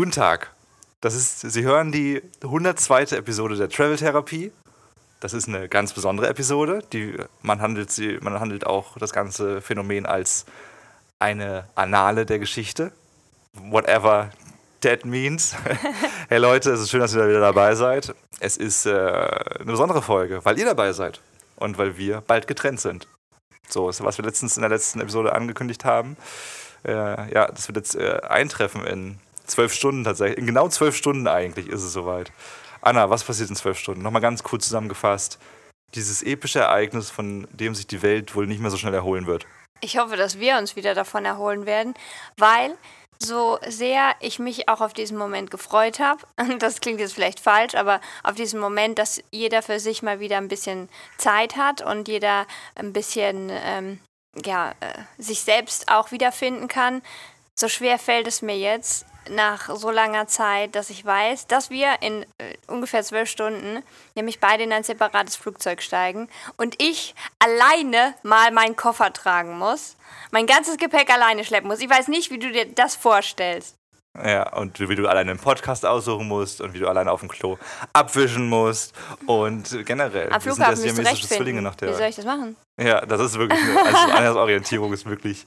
Guten Tag. Das ist, Sie hören die 102. Episode der Travel Therapie. Das ist eine ganz besondere Episode. Die, man, handelt sie, man handelt auch das ganze Phänomen als eine Annale der Geschichte. Whatever that means. hey Leute, es ist schön, dass ihr wieder dabei seid. Es ist äh, eine besondere Folge, weil ihr dabei seid und weil wir bald getrennt sind. So was wir letztens in der letzten Episode angekündigt haben. Äh, ja, das wird jetzt äh, eintreffen in zwölf Stunden tatsächlich. In genau zwölf Stunden eigentlich ist es soweit. Anna, was passiert in zwölf Stunden? Nochmal ganz kurz zusammengefasst. Dieses epische Ereignis, von dem sich die Welt wohl nicht mehr so schnell erholen wird. Ich hoffe, dass wir uns wieder davon erholen werden, weil so sehr ich mich auch auf diesen Moment gefreut habe, das klingt jetzt vielleicht falsch, aber auf diesen Moment, dass jeder für sich mal wieder ein bisschen Zeit hat und jeder ein bisschen ähm, ja, äh, sich selbst auch wiederfinden kann, so schwer fällt es mir jetzt, nach so langer Zeit, dass ich weiß, dass wir in äh, ungefähr zwölf Stunden nämlich beide in ein separates Flugzeug steigen und ich alleine mal meinen Koffer tragen muss, mein ganzes Gepäck alleine schleppen muss. Ich weiß nicht, wie du dir das vorstellst. Ja, und wie du alleine einen Podcast aussuchen musst und wie du alleine auf dem Klo abwischen musst und generell. Am Flughafen sind ja siamesische Zwillinge nach der. Wie soll ich das machen? Ja, das ist wirklich, eine, also Orientierung ist wirklich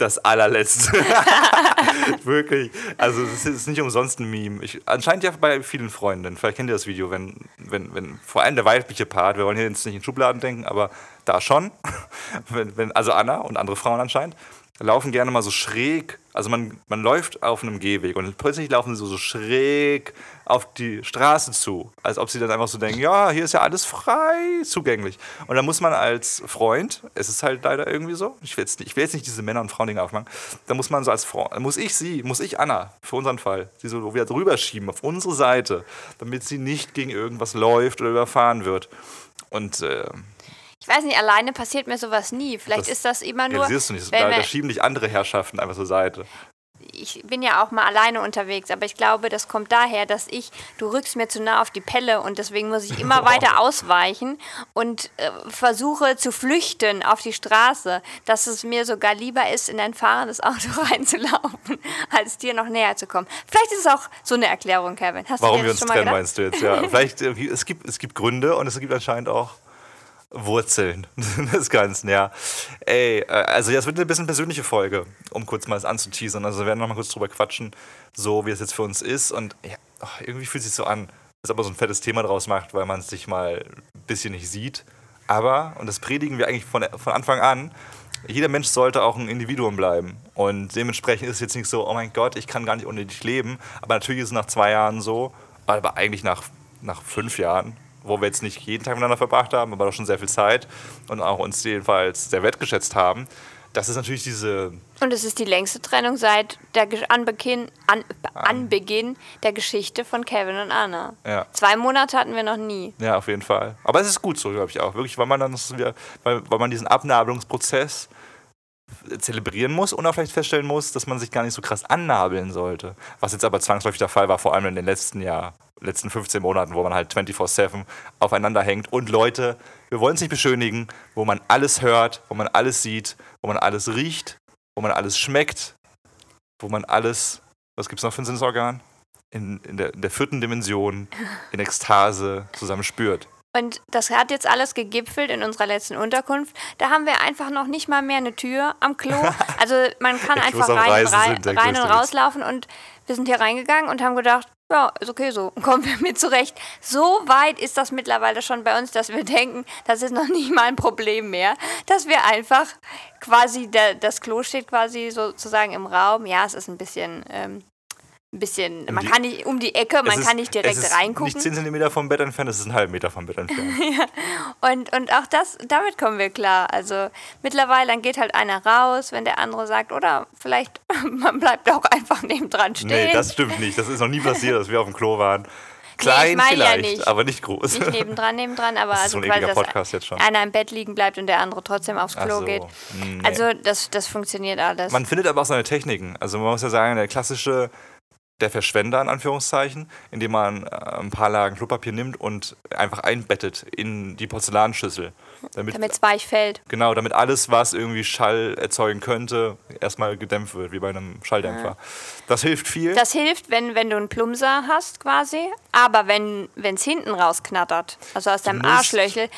das allerletzte. Wirklich. Also es ist nicht umsonst ein Meme. Ich, anscheinend ja bei vielen Freunden. Vielleicht kennt ihr das Video, wenn, wenn, wenn vor allem der weibliche Part, wir wollen hier jetzt nicht in Schubladen denken, aber da schon. wenn, wenn, also Anna und andere Frauen anscheinend laufen gerne mal so schräg. Also man, man läuft auf einem Gehweg und plötzlich laufen sie so, so schräg auf die Straße zu. Als ob sie dann einfach so denken, ja, hier ist ja alles frei zugänglich. Und da muss man als Freund, es ist halt leider irgendwie so, ich will jetzt nicht, ich will jetzt nicht diese Männer- und Frauen-Dinge aufmachen, da muss man so als Freund, muss ich sie, muss ich Anna, für unseren Fall, sie so wieder drüber schieben auf unsere Seite, damit sie nicht gegen irgendwas läuft oder überfahren wird. Und äh, ich weiß nicht, alleine passiert mir sowas nie. Vielleicht das ist das immer nur. Siehst du nicht, da, da schieben dich andere Herrschaften einfach zur Seite ich bin ja auch mal alleine unterwegs, aber ich glaube, das kommt daher, dass ich, du rückst mir zu nah auf die Pelle und deswegen muss ich immer weiter ausweichen und äh, versuche zu flüchten auf die Straße, dass es mir sogar lieber ist, in ein fahrendes Auto reinzulaufen, als dir noch näher zu kommen. Vielleicht ist es auch so eine Erklärung, Kevin. Hast Warum wir uns trennen, meinst du jetzt? Ja, vielleicht, äh, es gibt, es gibt Gründe und es gibt anscheinend auch Wurzeln des Ganzen, ja. Ey, äh, also das wird eine bisschen persönliche Folge, um kurz mal das anzuteasern. Also wir werden noch mal kurz drüber quatschen, so wie es jetzt für uns ist. Und ja, irgendwie fühlt es sich so an, ob man so ein fettes Thema draus macht, weil man es sich mal ein bisschen nicht sieht. Aber, und das predigen wir eigentlich von, von Anfang an, jeder Mensch sollte auch ein Individuum bleiben. Und dementsprechend ist es jetzt nicht so, oh mein Gott, ich kann gar nicht ohne dich leben. Aber natürlich ist es nach zwei Jahren so, aber eigentlich nach, nach fünf Jahren wo wir jetzt nicht jeden Tag miteinander verbracht haben, aber doch schon sehr viel Zeit und auch uns jedenfalls sehr wertgeschätzt haben. Das ist natürlich diese. Und es ist die längste Trennung seit der Anbeginn, an, Anbeginn der Geschichte von Kevin und Anna. Ja. Zwei Monate hatten wir noch nie. Ja, auf jeden Fall. Aber es ist gut so, glaube ich auch. Wirklich, weil man dann weil, weil man diesen Abnabelungsprozess zelebrieren muss und auch vielleicht feststellen muss, dass man sich gar nicht so krass annabeln sollte. Was jetzt aber zwangsläufig der Fall war, vor allem in den letzten Jahr, letzten 15 Monaten, wo man halt 24-7 aufeinander hängt. Und Leute, wir wollen es nicht beschönigen, wo man alles hört, wo man alles sieht, wo man alles riecht, wo man alles schmeckt, wo man alles, was gibt es noch für ein Sinnesorgan? In, in, der, in der vierten Dimension, in Ekstase zusammen spürt. Und das hat jetzt alles gegipfelt in unserer letzten Unterkunft. Da haben wir einfach noch nicht mal mehr eine Tür am Klo. Also man kann einfach rein, rein, rein und rauslaufen. Und wir sind hier reingegangen und haben gedacht, ja, ist okay so, kommen wir mit zurecht. So weit ist das mittlerweile schon bei uns, dass wir denken, das ist noch nicht mal ein Problem mehr, dass wir einfach quasi, der, das Klo steht quasi sozusagen im Raum. Ja, es ist ein bisschen ähm, ein bisschen, man die, kann nicht um die Ecke, man ist, kann nicht direkt es ist reingucken. Nicht 10 cm vom Bett entfernt, es ist ein halber Meter vom Bett entfernt. ja. und, und auch das, damit kommen wir klar. Also mittlerweile, dann geht halt einer raus, wenn der andere sagt, oder vielleicht man bleibt auch einfach nebendran stehen. Nee, das stimmt nicht. Das ist noch nie passiert, dass wir auf dem Klo waren. Klein nee, vielleicht, ja nicht. aber nicht groß. Nicht nebendran, nebendran, aber das also so ein quasi, Podcast jetzt schon. einer im Bett liegen bleibt und der andere trotzdem aufs Klo so. geht. Nee. Also das, das funktioniert alles. Man findet aber auch seine Techniken. Also man muss ja sagen, der klassische der Verschwender in Anführungszeichen, indem man äh, ein paar Lagen Klopapier nimmt und einfach einbettet in die Porzellanschüssel. Damit es weich fällt. Genau, damit alles, was irgendwie Schall erzeugen könnte, erstmal gedämpft wird, wie bei einem Schalldämpfer. Ja. Das hilft viel. Das hilft, wenn, wenn du einen Plumser hast quasi, aber wenn es hinten rausknattert, also aus deinem Arschlöchel,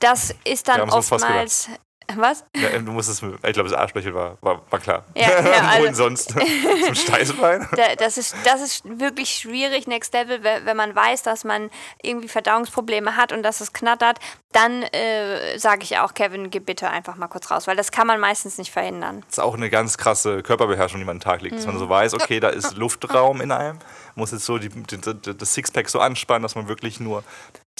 das ist dann oftmals was? Ja, du musst es, ich glaube, das Arschlöchel war, war, war klar. Ja, ja, also, Wohin sonst? Zum Steißbein? das, ist, das ist wirklich schwierig, Next Level, wenn man weiß, dass man irgendwie Verdauungsprobleme hat und dass es knattert, dann äh, sage ich auch, Kevin, geh bitte einfach mal kurz raus, weil das kann man meistens nicht verhindern. Das ist auch eine ganz krasse Körperbeherrschung, die man an den Tag legt, mhm. dass man so weiß, okay, da ist Luftraum in einem, muss jetzt so die, die, das Sixpack so anspannen, dass man wirklich nur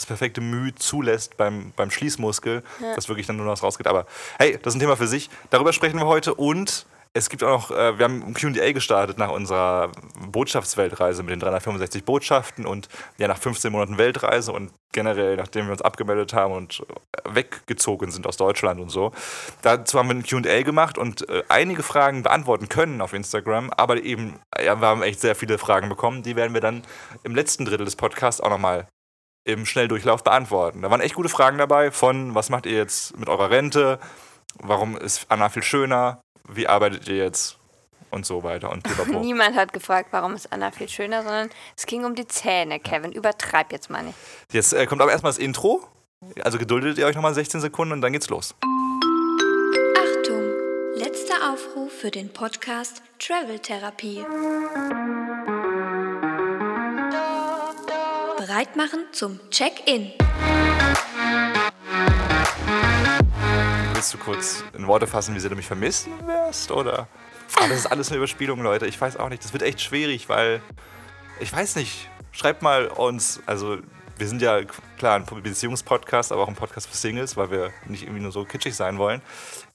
das perfekte Mühe zulässt beim, beim Schließmuskel, ja. dass wirklich dann nur noch was rausgeht. Aber hey, das ist ein Thema für sich. Darüber sprechen wir heute und es gibt auch noch, äh, wir haben ein QA gestartet nach unserer Botschaftsweltreise mit den 365 Botschaften und ja, nach 15 Monaten Weltreise und generell, nachdem wir uns abgemeldet haben und weggezogen sind aus Deutschland und so. Dazu haben wir ein QA gemacht und äh, einige Fragen beantworten können auf Instagram, aber eben, ja, wir haben echt sehr viele Fragen bekommen. Die werden wir dann im letzten Drittel des Podcasts auch nochmal im Schnelldurchlauf beantworten. Da waren echt gute Fragen dabei von, was macht ihr jetzt mit eurer Rente? Warum ist Anna viel schöner? Wie arbeitet ihr jetzt? Und so weiter. Und Niemand hat gefragt, warum ist Anna viel schöner, sondern es ging um die Zähne, Kevin. Übertreib jetzt mal nicht. Jetzt äh, kommt aber erstmal das Intro. Also geduldet ihr euch nochmal 16 Sekunden und dann geht's los. Achtung! Letzter Aufruf für den Podcast Travel Therapie. Bereit machen zum Check-in. Willst du kurz in Worte fassen, wie sehr du mich vermissen wirst? Oder? Ah, das ist alles eine Überspielung, Leute. Ich weiß auch nicht. Das wird echt schwierig, weil ich weiß nicht. Schreibt mal uns, also wir sind ja klar ein Beziehungspodcast, aber auch ein Podcast für Singles, weil wir nicht irgendwie nur so kitschig sein wollen.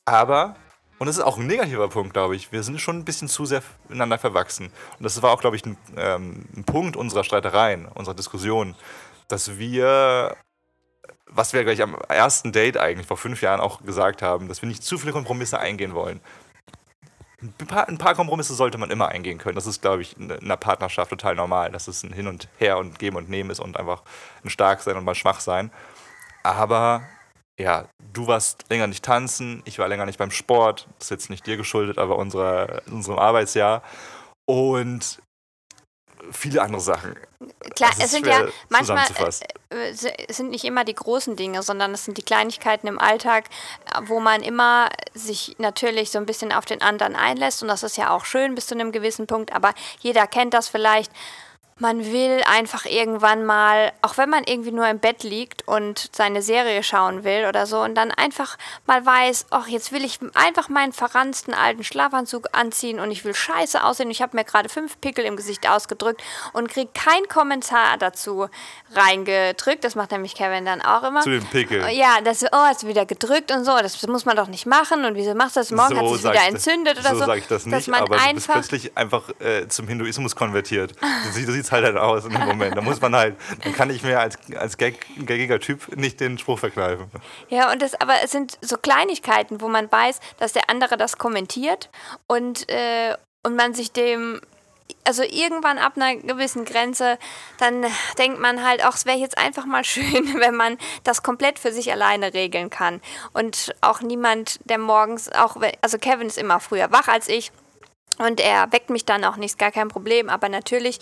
Aber und das ist auch ein negativer Punkt, glaube ich. Wir sind schon ein bisschen zu sehr ineinander verwachsen. Und das war auch, glaube ich, ein, ähm, ein Punkt unserer Streitereien, unserer Diskussion, dass wir, was wir gleich am ersten Date eigentlich vor fünf Jahren auch gesagt haben, dass wir nicht zu viele Kompromisse eingehen wollen. Ein paar, ein paar Kompromisse sollte man immer eingehen können. Das ist, glaube ich, in einer Partnerschaft total normal, dass es ein Hin und Her und Geben und Nehmen ist und einfach ein Stark sein und mal schwach sein. Aber ja, du warst länger nicht tanzen, ich war länger nicht beim Sport. Das ist jetzt nicht dir geschuldet, aber unserer, unserem Arbeitsjahr. Und viele andere Sachen. Klar, es sind ja manchmal äh, äh sind nicht immer die großen Dinge, sondern es sind die Kleinigkeiten im Alltag, wo man immer sich natürlich so ein bisschen auf den anderen einlässt und das ist ja auch schön bis zu einem gewissen Punkt, aber jeder kennt das vielleicht man will einfach irgendwann mal, auch wenn man irgendwie nur im Bett liegt und seine Serie schauen will oder so und dann einfach mal weiß, ach, jetzt will ich einfach meinen verranzten alten Schlafanzug anziehen und ich will scheiße aussehen. Ich habe mir gerade fünf Pickel im Gesicht ausgedrückt und kriege keinen Kommentar dazu reingedrückt. Das macht nämlich Kevin dann auch immer. Zu den Pickeln. Ja, das, oh, hast du wieder gedrückt und so. Das muss man doch nicht machen und wieso machst du das? Morgen so hat sich wieder entzündet oder so. So sage ich das nicht, aber du bist plötzlich einfach äh, zum Hinduismus konvertiert. Du sieht es halt, halt aus in dem Moment. Da muss man halt, dann kann ich mir als, als Gag, gaggiger Typ nicht den Spruch verkneifen. Ja, und das, aber es sind so Kleinigkeiten, wo man weiß, dass der andere das kommentiert und, äh, und man sich dem also irgendwann ab einer gewissen Grenze, dann denkt man halt, auch es wäre jetzt einfach mal schön, wenn man das komplett für sich alleine regeln kann. Und auch niemand, der morgens, auch, also Kevin ist immer früher wach als ich und er weckt mich dann auch nicht, gar kein Problem, aber natürlich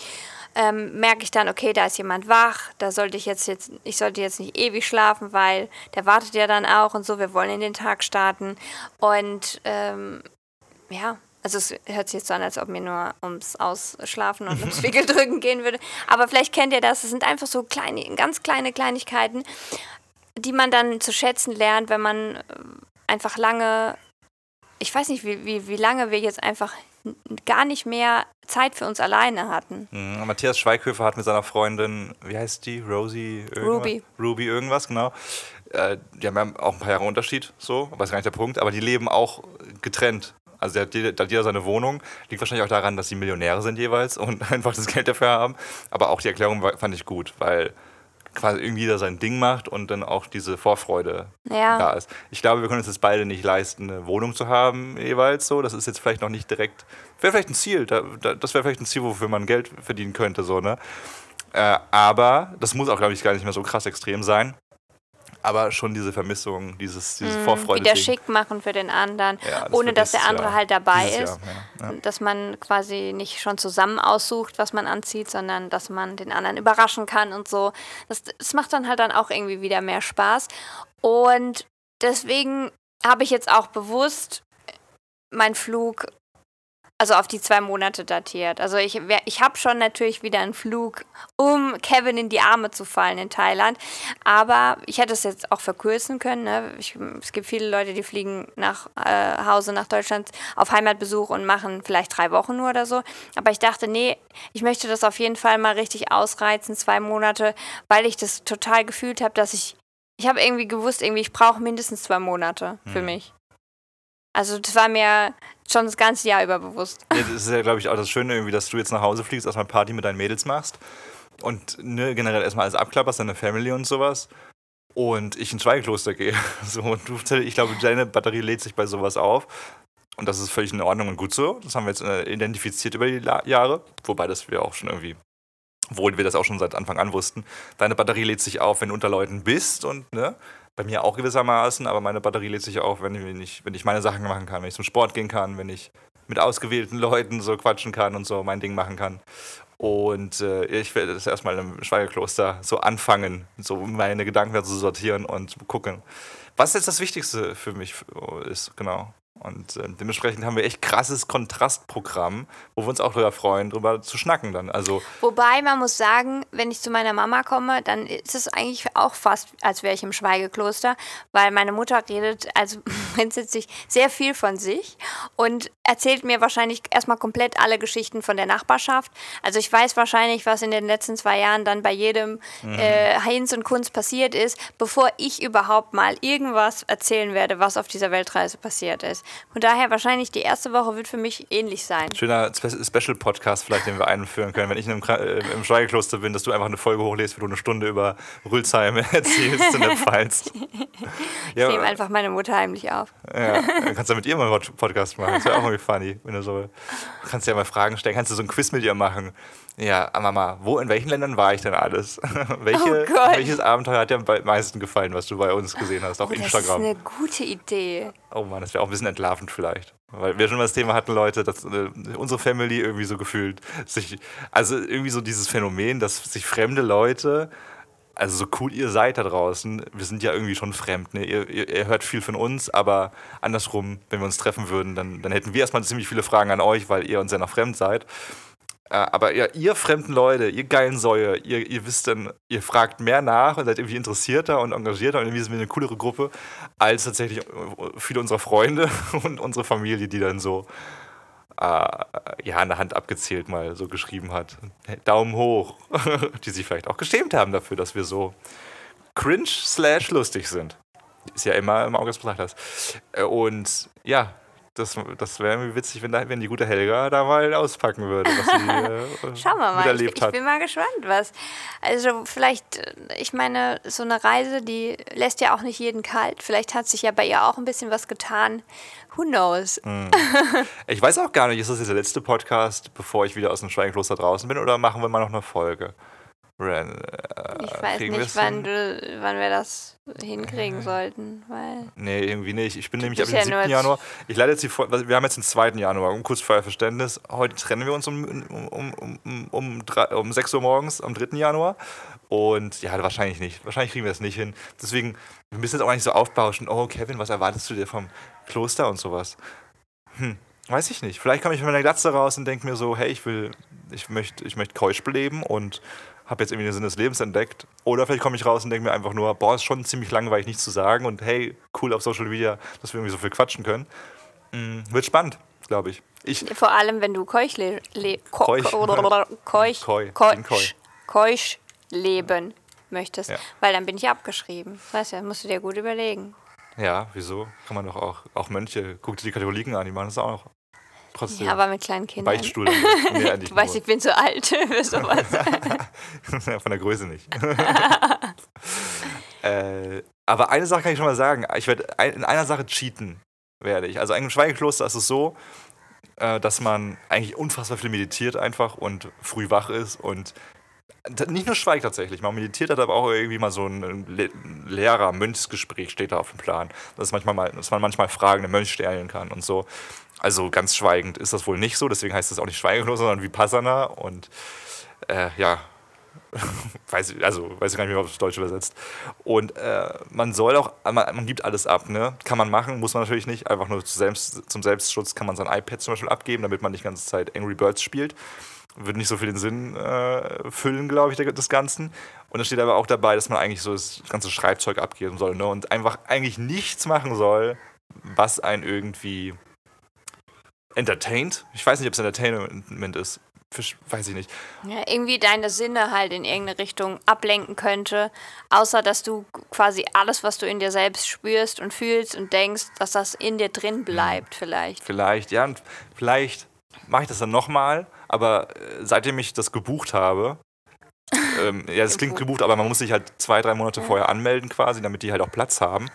ähm, merke ich dann, okay, da ist jemand wach, da sollte ich jetzt, jetzt, ich sollte jetzt nicht ewig schlafen, weil der wartet ja dann auch und so, wir wollen in den Tag starten. Und ähm, ja, also es hört sich jetzt so an, als ob mir nur ums Ausschlafen und ums Wickeldrücken gehen würde. Aber vielleicht kennt ihr das, es sind einfach so kleine, ganz kleine Kleinigkeiten, die man dann zu schätzen lernt, wenn man äh, einfach lange, ich weiß nicht, wie, wie, wie lange wir jetzt einfach gar nicht mehr Zeit für uns alleine hatten. Mhm. Matthias Schweighöfer hat mit seiner Freundin, wie heißt die? Rosie? Irgendwas? Ruby. Ruby irgendwas, genau. Äh, die haben ja auch ein paar Jahre Unterschied, so, aber ist gar nicht der Punkt, aber die leben auch getrennt. Also der hat jeder seine Wohnung. Liegt wahrscheinlich auch daran, dass sie Millionäre sind jeweils und einfach das Geld dafür haben. Aber auch die Erklärung fand ich gut, weil quasi irgendwie jeder sein Ding macht und dann auch diese Vorfreude Ja. da ist. Ich glaube, wir können uns jetzt beide nicht leisten, eine Wohnung zu haben, jeweils so. Das ist jetzt vielleicht noch nicht direkt, wäre vielleicht ein Ziel. Da, da, das wäre vielleicht ein Ziel, wofür man Geld verdienen könnte, so, ne? Äh, aber das muss auch, glaube ich, gar nicht mehr so krass extrem sein. Aber schon diese Vermissung, dieses, dieses Vorfreude. Mhm. Wieder schick machen für den anderen, Ja, das ohne dass der andere Jahr- halt dabei ist. Jahr, ja, ja. Dass man quasi nicht schon zusammen aussucht, was man anzieht, sondern dass man den anderen überraschen kann und so. Das, das macht dann halt dann auch irgendwie wieder mehr Spaß. Und deswegen habe ich jetzt auch bewusst meinen Flug, also auf die zwei Monate datiert. Also ich, ich habe schon natürlich wieder einen Flug, um Kevin in die Arme zu fallen in Thailand. Aber ich hätte es jetzt auch verkürzen können. Ne? Ich, es gibt viele Leute, die fliegen nach äh, Hause, nach Deutschland auf Heimatbesuch und machen vielleicht drei Wochen nur oder so. Aber ich dachte, nee, ich möchte das auf jeden Fall mal richtig ausreizen, zwei Monate, weil ich das total gefühlt habe, dass ich, ich habe irgendwie gewusst, irgendwie, ich brauche mindestens zwei Monate für Hm. mich. Also das war mir schon das ganze Jahr über bewusst. Ja, das ist ja, glaube ich, auch das Schöne, irgendwie, dass du jetzt nach Hause fliegst, erstmal Party mit deinen Mädels machst und ne, generell erstmal alles abklapperst, deine Family und sowas. Und ich ins Schweigekloster gehe. So, und du, ich glaube, deine Batterie lädt sich bei sowas auf. Und das ist völlig in Ordnung und gut so. Das haben wir jetzt äh, identifiziert über die La Jahre. Wobei das wir auch schon irgendwie, obwohl wir das auch schon seit Anfang an wussten. Deine Batterie lädt sich auf, wenn du unter Leuten bist und ne, bei mir auch gewissermaßen, aber meine Batterie lädt sich auf, wenn ich, wenn ich meine Sachen machen kann, wenn ich zum Sport gehen kann, wenn ich mit ausgewählten Leuten so quatschen kann und so mein Ding machen kann. Und äh, ich werde das erstmal im Schweigekloster so anfangen, so meine Gedanken da zu sortieren und gucken, was jetzt das Wichtigste für mich ist, genau. Und äh, dementsprechend haben wir echt krasses Kontrastprogramm, wo wir uns auch drüber freuen, drüber zu schnacken dann. Also Wobei man muss sagen, wenn ich zu meiner Mama komme, dann ist es eigentlich auch fast, als wäre ich im Schweigekloster, weil meine Mutter redet also grundsätzlich sehr viel von sich und erzählt mir wahrscheinlich erstmal komplett alle Geschichten von der Nachbarschaft. Also ich weiß wahrscheinlich, was in den letzten zwei Jahren dann bei jedem äh, Heinz und Kunst passiert ist, bevor ich überhaupt mal irgendwas erzählen werde, was auf dieser Weltreise passiert ist. Von daher wahrscheinlich die erste Woche wird für mich ähnlich sein. schöner Spe Special-Podcast vielleicht, den wir einführen können, wenn ich in einem, Kra- äh, im Schweigekloster bin, dass du einfach eine Folge hochlässt, wo du eine Stunde über Rülsheim erzählst in der Pfalz. Ich nehme einfach meine Mutter heimlich auf. Ja, dann kannst du mit ihr mal einen Pod- Podcast machen. Das wäre auch irgendwie funny, wenn du so. Kannst ja mal Fragen stellen, kannst du so ein Quiz mit ihr machen. Ja, Mama, wo, in welchen Ländern war ich denn alles? Welche, Oh welches Abenteuer hat dir am meisten gefallen, was du bei uns gesehen hast auf Oh, das ist Instagram? eine gute Idee. Oh Mann, das wäre auch ein bisschen entlarvend vielleicht. Weil wir schon mal das Thema hatten, Leute, dass äh, unsere Family irgendwie so gefühlt sich, also irgendwie so dieses Phänomen, dass sich fremde Leute, also so cool ihr seid da draußen, wir sind ja irgendwie schon fremd, ne? ihr, ihr, ihr hört viel von uns, aber andersrum, wenn wir uns treffen würden, dann, dann hätten wir erstmal ziemlich viele Fragen an euch, weil ihr uns ja noch fremd seid. Äh, Aber ja, ihr fremden Leute, ihr geilen Säue, ihr, ihr wisst dann, ihr fragt mehr nach und seid irgendwie interessierter und engagierter und irgendwie sind wir eine coolere Gruppe als tatsächlich äh, viele unserer Freunde und unsere Familie, die dann so äh, ja, an der Hand abgezählt mal so geschrieben hat. Daumen hoch. die sich vielleicht auch geschämt haben dafür, dass wir so cringe slash lustig sind. Ist ja immer im Auge des Betrachters. Äh, Und ja, das, das wäre irgendwie witzig, wenn, da, wenn die gute Helga da mal auspacken würde, was sie äh, Schauen wir mal. Ich, ich bin mal gespannt, was. Also vielleicht, äh, ich meine, so eine Reise, die lässt ja auch nicht jeden kalt. Vielleicht hat sich ja bei ihr auch ein bisschen was getan. Who knows? Hm. Ich weiß auch gar nicht, ist das jetzt der letzte Podcast, bevor ich wieder aus dem Schweigenkloster draußen bin, oder machen wir mal noch eine Folge? Ren, äh, Ich weiß nicht, wann, du, wann wir das hinkriegen sollten, weil. Nee, irgendwie nicht. Ich bin nämlich ab dem ja 7. nur jetzt- Januar. Ich leite jetzt die wir haben jetzt den 2. Januar, um kurz euer Verständnis. Heute trennen wir uns um, um, um, um, um, um 6 Uhr morgens am 3. Januar. Und ja, wahrscheinlich nicht. Wahrscheinlich kriegen wir es nicht hin. Deswegen, wir müssen jetzt auch nicht so aufbauschen. Oh, Kevin, was erwartest du dir vom Kloster und sowas? Hm, weiß ich nicht. Vielleicht komme ich mit meiner Glatze raus und denke mir so, hey, ich will, ich möchte, ich möchte keusch beleben und habe jetzt irgendwie den Sinn des Lebens entdeckt. Oder vielleicht komme ich raus und denke mir einfach nur, boah, ist schon ziemlich langweilig, nichts zu sagen und hey, cool auf Social Media, dass wir irgendwie so viel quatschen können. Hm, wird spannend, glaube ich. Ich, Vor allem, wenn du Keuch, le le Keuch. Keuch, Keuch, Koi. Keuch leben möchtest, Ja. weil dann bin ich abgeschrieben. Weißt du, musst du dir gut überlegen. ja, wieso? Kann man doch auch, auch Mönche, guck dir die Katholiken an, die machen das auch noch. Trotzdem. Ja, aber mit kleinen Kindern. Beichtstuhl. Nee, Du weißt, nur. ich bin zu alt für sowas. Von der Größe nicht. Aber eine Sache kann ich schon mal sagen. Ich werde in einer Sache cheaten, werde ich. Also im Schweigekloster ist es so, äh, dass man eigentlich unfassbar viel meditiert einfach und früh wach ist und nicht nur schweigt tatsächlich, man meditiert hat aber auch irgendwie mal so ein Le Lehrer, Mönchsgespräch steht da auf dem Plan. Dass, manchmal mal, dass man manchmal Fragen der Mönch stellen kann und so. Also ganz schweigend ist das wohl nicht so, deswegen heißt das auch nicht schweiglos, sondern wie Vipassana und äh, ja, weiß ich, also weiß ich gar nicht mehr, ob es Deutsch übersetzt. Und äh, man soll auch, man, man, gibt alles ab, ne? Kann man machen, muss man natürlich nicht. Einfach nur zum, Selbst, zum Selbstschutz kann man sein iPad zum Beispiel abgeben, damit man nicht die ganze Zeit Angry Birds spielt. Würde nicht so viel den Sinn äh, füllen, glaube ich, des Ganzen. Und da steht aber auch dabei, dass man eigentlich so das ganze Schreibzeug abgeben soll ne? und einfach eigentlich nichts machen soll, was einen irgendwie entertaint. Ich weiß nicht, ob es Entertainment ist weiß ich nicht. Ja, irgendwie deine Sinne halt in irgendeine Richtung ablenken könnte, außer dass du quasi alles, was du in dir selbst spürst und fühlst und denkst, dass das in dir drin bleibt, vielleicht. Vielleicht, ja, und vielleicht mache ich das dann nochmal, aber äh, seitdem ich das gebucht habe, ähm, ja, es klingt gebucht, aber man muss sich halt zwei, drei Monate ja. vorher anmelden quasi, damit die halt auch Platz haben.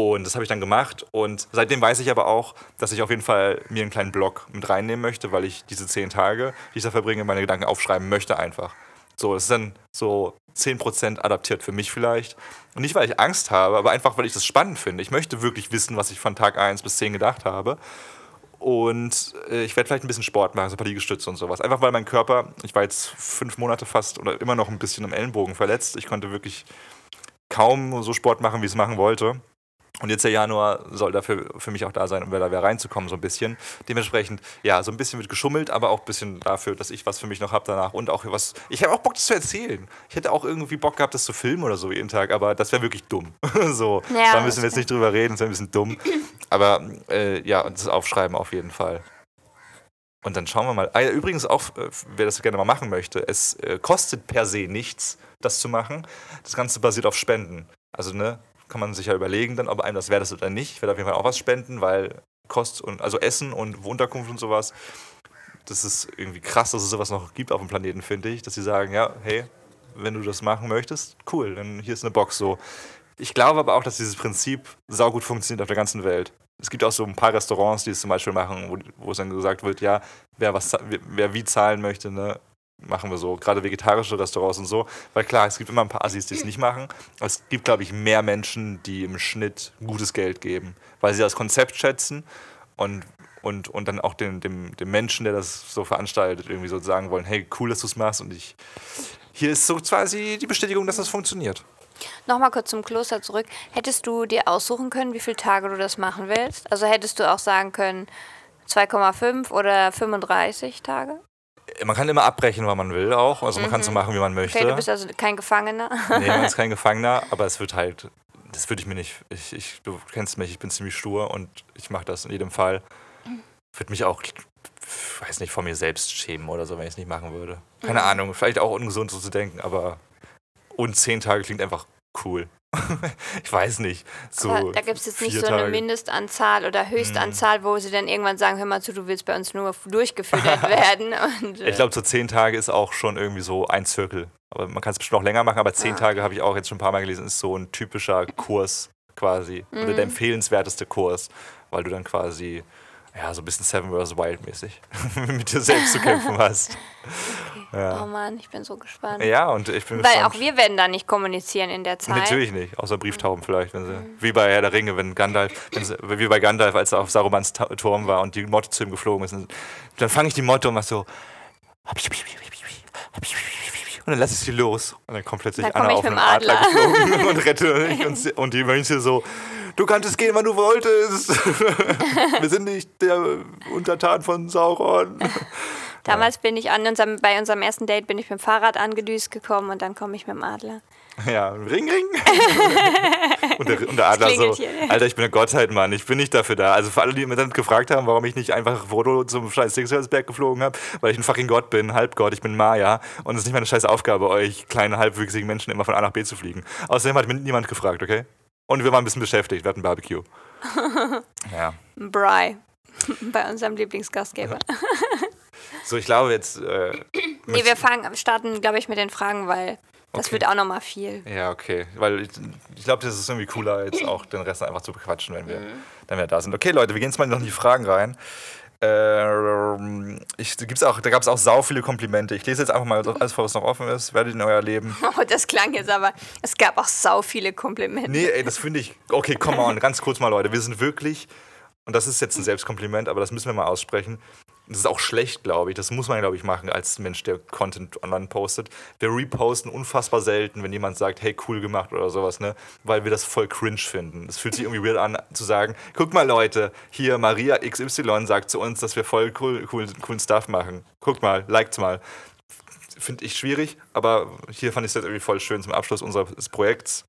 Und das habe ich dann gemacht. Und seitdem weiß ich aber auch, dass ich auf jeden Fall mir einen kleinen Blog mit reinnehmen möchte, weil ich diese zehn Tage, die ich da verbringe, meine Gedanken aufschreiben möchte einfach. So, das ist dann so 10% adaptiert für mich vielleicht. Und nicht, weil ich Angst habe, aber einfach, weil ich das spannend finde. Ich möchte wirklich wissen, was ich von Tag 1 bis 10 gedacht habe. Und äh, ich werde vielleicht ein bisschen Sport machen, so ein paar Liegestütze und sowas. Einfach weil mein Körper, ich war jetzt fünf Monate fast oder immer noch ein bisschen im Ellenbogen verletzt. Ich konnte wirklich kaum so Sport machen, wie ich es machen wollte. Und jetzt der Januar soll dafür für mich auch da sein, um da wieder reinzukommen, so ein bisschen. Dementsprechend, ja, so ein bisschen wird geschummelt, aber auch ein bisschen dafür, dass ich was für mich noch habe danach und auch was. Ich habe auch Bock, das zu erzählen. Ich hätte auch irgendwie Bock gehabt, das zu filmen oder so jeden Tag, aber das wäre wirklich dumm. so, ja, da müssen wir jetzt nicht drüber reden, das wäre ein bisschen dumm. Aber äh, ja, das Aufschreiben auf jeden Fall. Und dann schauen wir mal. Ah, ja, übrigens auch, äh, wer das gerne mal machen möchte, es äh, kostet per se nichts, das zu machen. Das Ganze basiert auf Spenden. Also, ne, kann man sich ja überlegen, dann, ob einem das wert ist oder nicht. Ich werde auf jeden Fall auch was spenden, weil Kost und also Essen und Unterkunft und sowas, das ist irgendwie krass, dass es sowas noch gibt auf dem Planeten, finde ich, dass sie sagen, ja, hey, wenn du das machen möchtest, cool, dann hier ist eine Box so. Ich glaube aber auch, dass dieses Prinzip saugut funktioniert auf der ganzen Welt. Es gibt auch so ein paar Restaurants, die es zum Beispiel machen, wo, wo es dann gesagt wird, ja, wer, was, wer wie zahlen möchte, ne, machen wir so, gerade vegetarische Restaurants und so. Weil klar, es gibt immer ein paar Assis, die es nicht machen. Es gibt, glaube ich, mehr Menschen, die im Schnitt gutes Geld geben, weil sie das Konzept schätzen und, und, und dann auch dem, dem, dem Menschen, der das so veranstaltet, irgendwie so sagen wollen, hey, cool, dass du es machst und ich. Hier ist so quasi die Bestätigung, dass das funktioniert. Nochmal kurz zum Kloster zurück. Hättest du dir aussuchen können, wie viele Tage du das machen willst? Also hättest du auch sagen können, 2,5 oder 35 Tage? Man kann immer abbrechen, wann man will auch. Also man mhm. kann so machen, wie man möchte. Okay, du bist also kein Gefangener. nee, man ist kein Gefangener, aber es wird halt, das würde ich mir nicht, ich, ich, du kennst mich, ich bin ziemlich stur und ich mache das in jedem Fall. Würde mich auch, weiß nicht, vor mir selbst schämen oder so, wenn ich es nicht machen würde. Keine mhm. Ahnung, vielleicht auch ungesund so zu denken, aber und zehn Tage klingt einfach cool. ich weiß nicht. So Aber da gibt es jetzt nicht so eine Tage. Mindestanzahl oder Höchstanzahl, mm. wo sie dann irgendwann sagen, hör mal zu, du willst bei uns nur durchgefüttert werden. Und, äh ich glaube, so zehn Tage ist auch schon irgendwie so ein Zirkel. Aber man kann es bestimmt auch länger machen, aber zehn ah. Tage habe ich auch jetzt schon ein paar Mal gelesen, ist so ein typischer Kurs quasi. Mm. Oder der mhm. empfehlenswerteste Kurs, weil du dann quasi ja, so ein bisschen Seven vs. Wild mäßig mit dir selbst zu kämpfen hast. Okay. Ja. Oh Mann, ich bin so gespannt. Ja, und ich bin Weil gespannt. auch wir werden da nicht kommunizieren in der Zeit. Natürlich nicht, außer Brieftauben vielleicht. Wenn sie, mhm. Wie bei Herr der Ringe, wenn Gandalf, wenn sie, wie bei Gandalf, als er auf Sarumans Turm war und die Motte zu ihm geflogen ist. Dann fange ich die Motte und mach so. Und dann lasse ich sie los. Und dann kommt plötzlich Anna auf einen Adler, Adler geflogen und rette mich. Und, und die Mönche so, du kanntest gehen, wann du wolltest. Wir sind nicht der Untertan von Sauron. Damals bin ich an unserem, bei unserem ersten Date bin ich mit dem Fahrrad angedüst gekommen und dann komme ich mit dem Adler. Ja, Ring, Ring. und, der, und der Adler so, hier. Alter, ich bin eine Gottheit, Mann, ich bin nicht dafür da. Also für alle, die mir dann gefragt haben, warum ich nicht einfach Frodo zum scheiß Sixersberg geflogen habe, weil ich ein fucking Gott bin, Halbgott, ich bin Maya und es ist nicht meine scheiß Aufgabe, euch kleine, halbwüchsigen Menschen immer von A nach B zu fliegen. Außerdem hat mich niemand gefragt, okay? Und wir waren ein bisschen beschäftigt, wir hatten Barbecue. ja. Bry, bei unserem Lieblingsgastgeber. so, ich glaube jetzt. Äh, nee, wir fangen, starten, glaube ich, mit den Fragen, weil Das Okay. wird auch nochmal viel. Ja, okay. Weil ich, ich glaube, das ist irgendwie cooler, jetzt auch den Rest einfach zu bequatschen, wenn wir, wenn wir da sind. Okay, Leute, wir gehen jetzt mal noch in die Fragen rein. Ähm, ich, gibt's auch, da gab es auch sau viele Komplimente. Ich lese jetzt einfach mal alles vor, was noch offen ist. Werdet in euer Leben. Oh, das klang jetzt aber, es gab auch sau viele Komplimente. Nee, ey, das finde ich. Okay, come on, ganz kurz mal, Leute. Wir sind wirklich, und das ist jetzt ein Selbstkompliment, aber das müssen wir mal aussprechen. Das ist auch schlecht, glaube ich. Das muss man, glaube ich, machen als Mensch, der Content online postet. Wir reposten unfassbar selten, wenn jemand sagt, hey, cool gemacht oder sowas, ne? Weil wir das voll cringe finden. Es fühlt sich irgendwie weird an, zu sagen, guck mal, Leute, hier Maria XY sagt zu uns, dass wir voll cool, cool, coolen Stuff machen. Guckt mal, liked's mal. Finde ich schwierig, aber hier fand ich es jetzt irgendwie voll schön zum Abschluss unseres Projekts,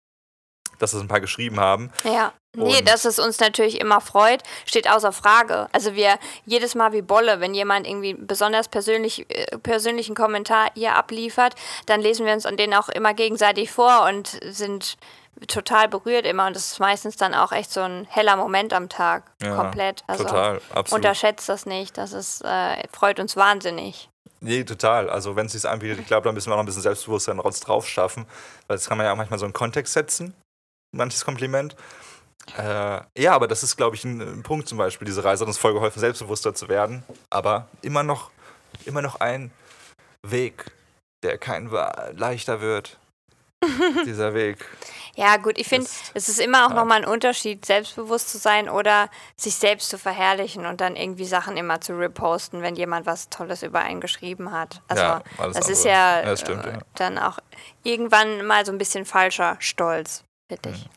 dass es ein paar geschrieben haben. Ja. Nee, Und- dass es uns natürlich immer freut, steht außer Frage. Also wir jedes Mal wie Bolle, wenn jemand irgendwie besonders persönlich, äh, persönlichen Kommentar hier abliefert, dann lesen wir uns an den auch immer gegenseitig vor und sind total berührt immer. Und das ist meistens dann auch echt so ein heller Moment am Tag. Ja, komplett. Also total, absolut. unterschätzt das nicht. Das ist, äh, freut uns wahnsinnig. Nee, total. Also wenn es sich anbietet, ich glaube, da müssen wir auch noch ein bisschen Selbstbewusstsein drauf schaffen. Weil das kann man ja auch manchmal so in Kontext setzen, manches Kompliment. Äh, ja, aber das ist, glaube ich, ein, ein Punkt zum Beispiel. Diese Reise hat uns voll geholfen, selbstbewusster zu werden. Aber immer noch, immer noch ein Weg, der kein leichter wird. Dieser Weg. Ja, gut, ich finde, es ist immer auch ja. nochmal ein Unterschied, selbstbewusst zu sein oder sich selbst zu verherrlichen und dann irgendwie Sachen immer zu reposten, wenn jemand was Tolles über einen geschrieben hat. Also, Ja, das ist andere. ja, Ja, das stimmt, äh, ja. dann auch irgendwann mal so ein bisschen falscher Stolz, finde ich.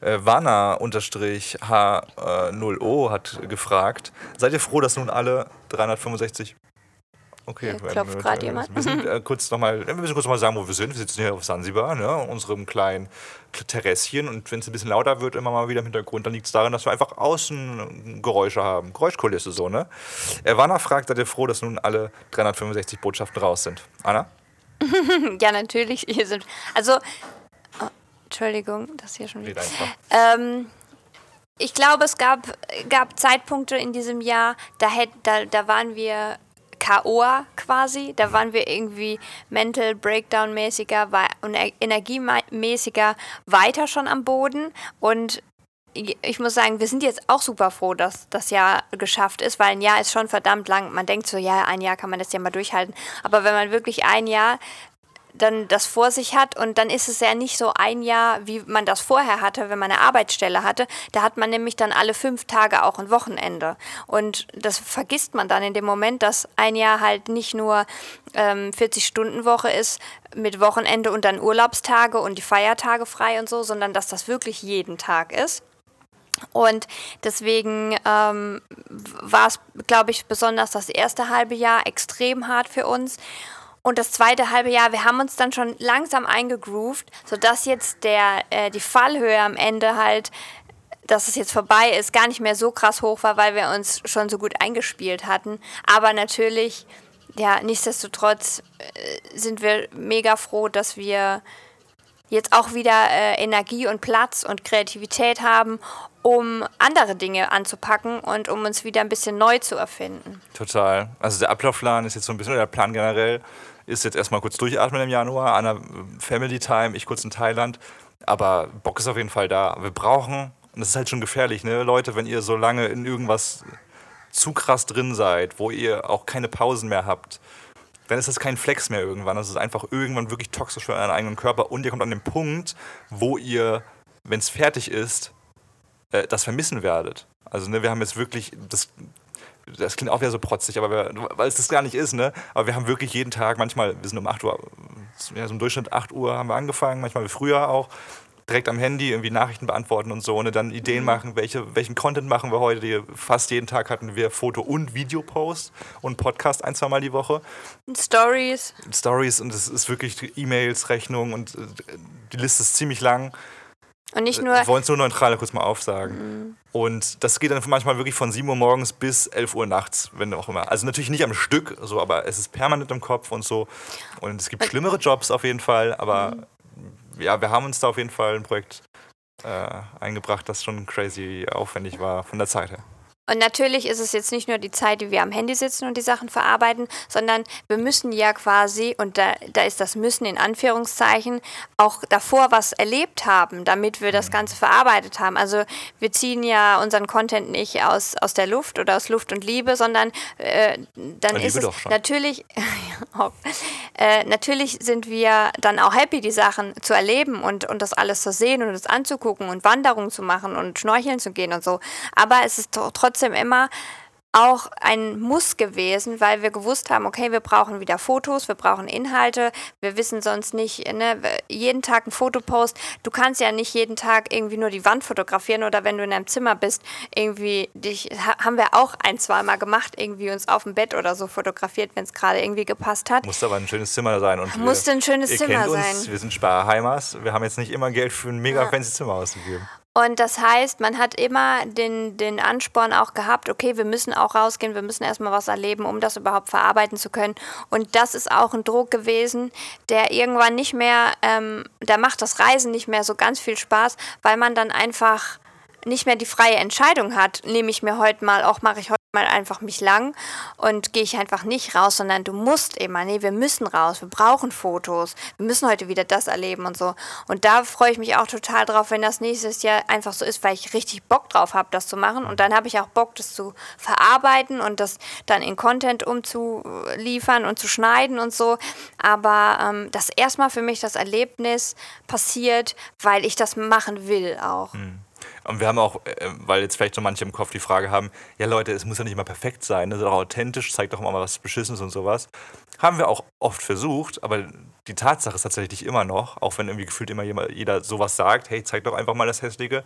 Äh, Wana-H0O hat gefragt, seid ihr froh, dass nun alle 365 Okay, Hier wir- klopft wir- grad wir- jemand. Wir sind äh, kurz noch mal, wir müssen kurz mal sagen, wo wir sind. Wir sitzen hier auf Sansibar, ne, unserem kleinen Terrasschen. Und wenn es ein bisschen lauter wird, immer mal wieder im Hintergrund, dann liegt es daran, dass wir einfach außen Geräusche haben. Geräuschkulisse so, ne? Äh, fragt, seid ihr froh, dass nun alle 365 Botschaften raus sind? Anna? Ja, natürlich, hier sind, also, Entschuldigung, das hier schon wieder. Ähm, ich glaube, es gab, gab Zeitpunkte in diesem Jahr, da, hätt, da, da waren wir K.O.er quasi, da waren wir irgendwie mental breakdown-mäßiger und e- energiemäßiger weiter schon am Boden und ich muss sagen, wir sind jetzt auch super froh, dass das Jahr geschafft ist, weil ein Jahr ist schon verdammt lang. Man denkt so, ja, ein Jahr kann man das ja mal durchhalten. Aber wenn man wirklich ein Jahr dann das vor sich hat und dann ist es ja nicht so ein Jahr, wie man das vorher hatte, wenn man eine Arbeitsstelle hatte. Da hat man nämlich dann alle fünf Tage auch ein Wochenende. Und das vergisst man dann in dem Moment, dass ein Jahr halt nicht nur ähm, 40-Stunden-Woche ist mit Wochenende und dann Urlaubstage und die Feiertage frei und so, sondern dass das wirklich jeden Tag ist. Und deswegen ähm, war es, glaube ich, besonders das erste halbe Jahr extrem hart für uns. Und das zweite halbe Jahr, wir haben uns dann schon langsam eingegroovt, sodass jetzt der, äh, die Fallhöhe am Ende halt, dass es jetzt vorbei ist, gar nicht mehr so krass hoch war, weil wir uns schon so gut eingespielt hatten. Aber natürlich, ja, nichtsdestotrotz äh, sind wir mega froh, dass wir jetzt auch wieder äh, Energie und Platz und Kreativität haben, um andere Dinge anzupacken und um uns wieder ein bisschen neu zu erfinden. Total. Also der Ablaufplan ist jetzt so ein bisschen, oder der Plan generell ist jetzt erstmal kurz durchatmen im Januar, Anna Family Time, ich kurz in Thailand. Aber Bock ist auf jeden Fall da. Wir brauchen, und das ist halt schon gefährlich, ne, Leute, wenn ihr so lange in irgendwas zu krass drin seid, wo ihr auch keine Pausen mehr habt, dann ist das kein Flex mehr irgendwann. Das ist einfach irgendwann wirklich toxisch für euren eigenen Körper. Und ihr kommt an den Punkt, wo ihr, wenn es fertig ist, äh, das vermissen werdet. Also ne, wir haben jetzt wirklich, das, das klingt auch wieder so protzig, aber wir, weil es das gar nicht ist, ne? Aber wir haben wirklich jeden Tag, manchmal, wir sind um 8 Uhr, ja, so im Durchschnitt 8 Uhr haben wir angefangen, manchmal früher auch, direkt am Handy irgendwie Nachrichten beantworten und so, und dann Ideen machen, welche, welchen Content machen wir heute. Fast jeden Tag hatten wir Foto- und Videopost und Podcast ein, zweimal die Woche. Stories. Stories und es ist wirklich E-Mails, Rechnungen und äh, die Liste ist ziemlich lang. Und nicht Wir nur, wollen es nur neutral kurz mal aufsagen. Und das geht dann manchmal wirklich von 7 Uhr morgens bis 11 Uhr nachts, wenn auch immer. Also natürlich nicht am Stück, so, aber es ist permanent im Kopf und so. Und es gibt schlimmere Jobs auf jeden Fall, aber ja, wir haben uns da auf jeden Fall ein Projekt äh, eingebracht, das schon crazy aufwendig war von der Zeit her. Und natürlich ist es jetzt nicht nur die Zeit, die wir am Handy sitzen und die Sachen verarbeiten, sondern wir müssen ja quasi, und da, da ist das Müssen in Anführungszeichen, auch davor was erlebt haben, damit wir das Ganze verarbeitet haben. Also wir ziehen ja unseren Content nicht aus, aus der Luft oder aus Luft und Liebe, sondern äh, dann Liebe ist es natürlich, äh, natürlich sind wir dann auch happy, die Sachen zu erleben und, und das alles zu sehen und das anzugucken und Wanderungen zu machen und schnorcheln zu gehen und so. Aber es ist tro- trotzdem immer auch ein Muss gewesen, weil wir gewusst haben, okay, wir brauchen wieder Fotos, wir brauchen Inhalte, wir wissen sonst nicht, ne, jeden Tag ein Fotopost. Du kannst ja nicht jeden Tag irgendwie nur die Wand fotografieren oder wenn du in deinem Zimmer bist, irgendwie dich, ha, haben wir auch ein, zwei Mal gemacht, irgendwie uns auf dem Bett oder so fotografiert, wenn es gerade irgendwie gepasst hat. Musste aber ein schönes Zimmer sein. Und Musste wir- ein schönes Zimmer kennt uns, sein. Wir sind Sparheimers. Wir haben jetzt nicht immer Geld für ein mega fancy Zimmer ausgegeben. Und das heißt, man hat immer den, den Ansporn auch gehabt, okay, wir müssen auch rausgehen, wir müssen erstmal was erleben, um das überhaupt verarbeiten zu können. Und das ist auch ein Druck gewesen, der irgendwann nicht mehr, ähm, da macht das Reisen nicht mehr so ganz viel Spaß, weil man dann einfach nicht mehr die freie Entscheidung hat, nehme ich mir heute mal, auch mache ich heute mal einfach mich lang und gehe ich einfach nicht raus, sondern du musst immer, nee, wir müssen raus, wir brauchen Fotos, wir müssen heute wieder das erleben und so. Und da freue ich mich auch total drauf, wenn das nächstes Jahr einfach so ist, weil ich richtig Bock drauf habe, das zu machen. Und dann habe ich auch Bock, das zu verarbeiten und das dann in Content umzuliefern und zu schneiden und so. Aber ähm, dass erstmal für mich das Erlebnis passiert, weil ich das machen will auch. Und wir haben auch, äh, weil jetzt vielleicht so manche im Kopf die Frage haben, ja Leute, es muss ja nicht immer perfekt sein, das ist doch authentisch, zeigt doch mal was Beschissenes und sowas. Haben wir auch oft versucht, aber die Tatsache ist tatsächlich immer noch, auch wenn irgendwie gefühlt immer jeder sowas sagt, hey, zeig doch einfach mal das Hässliche,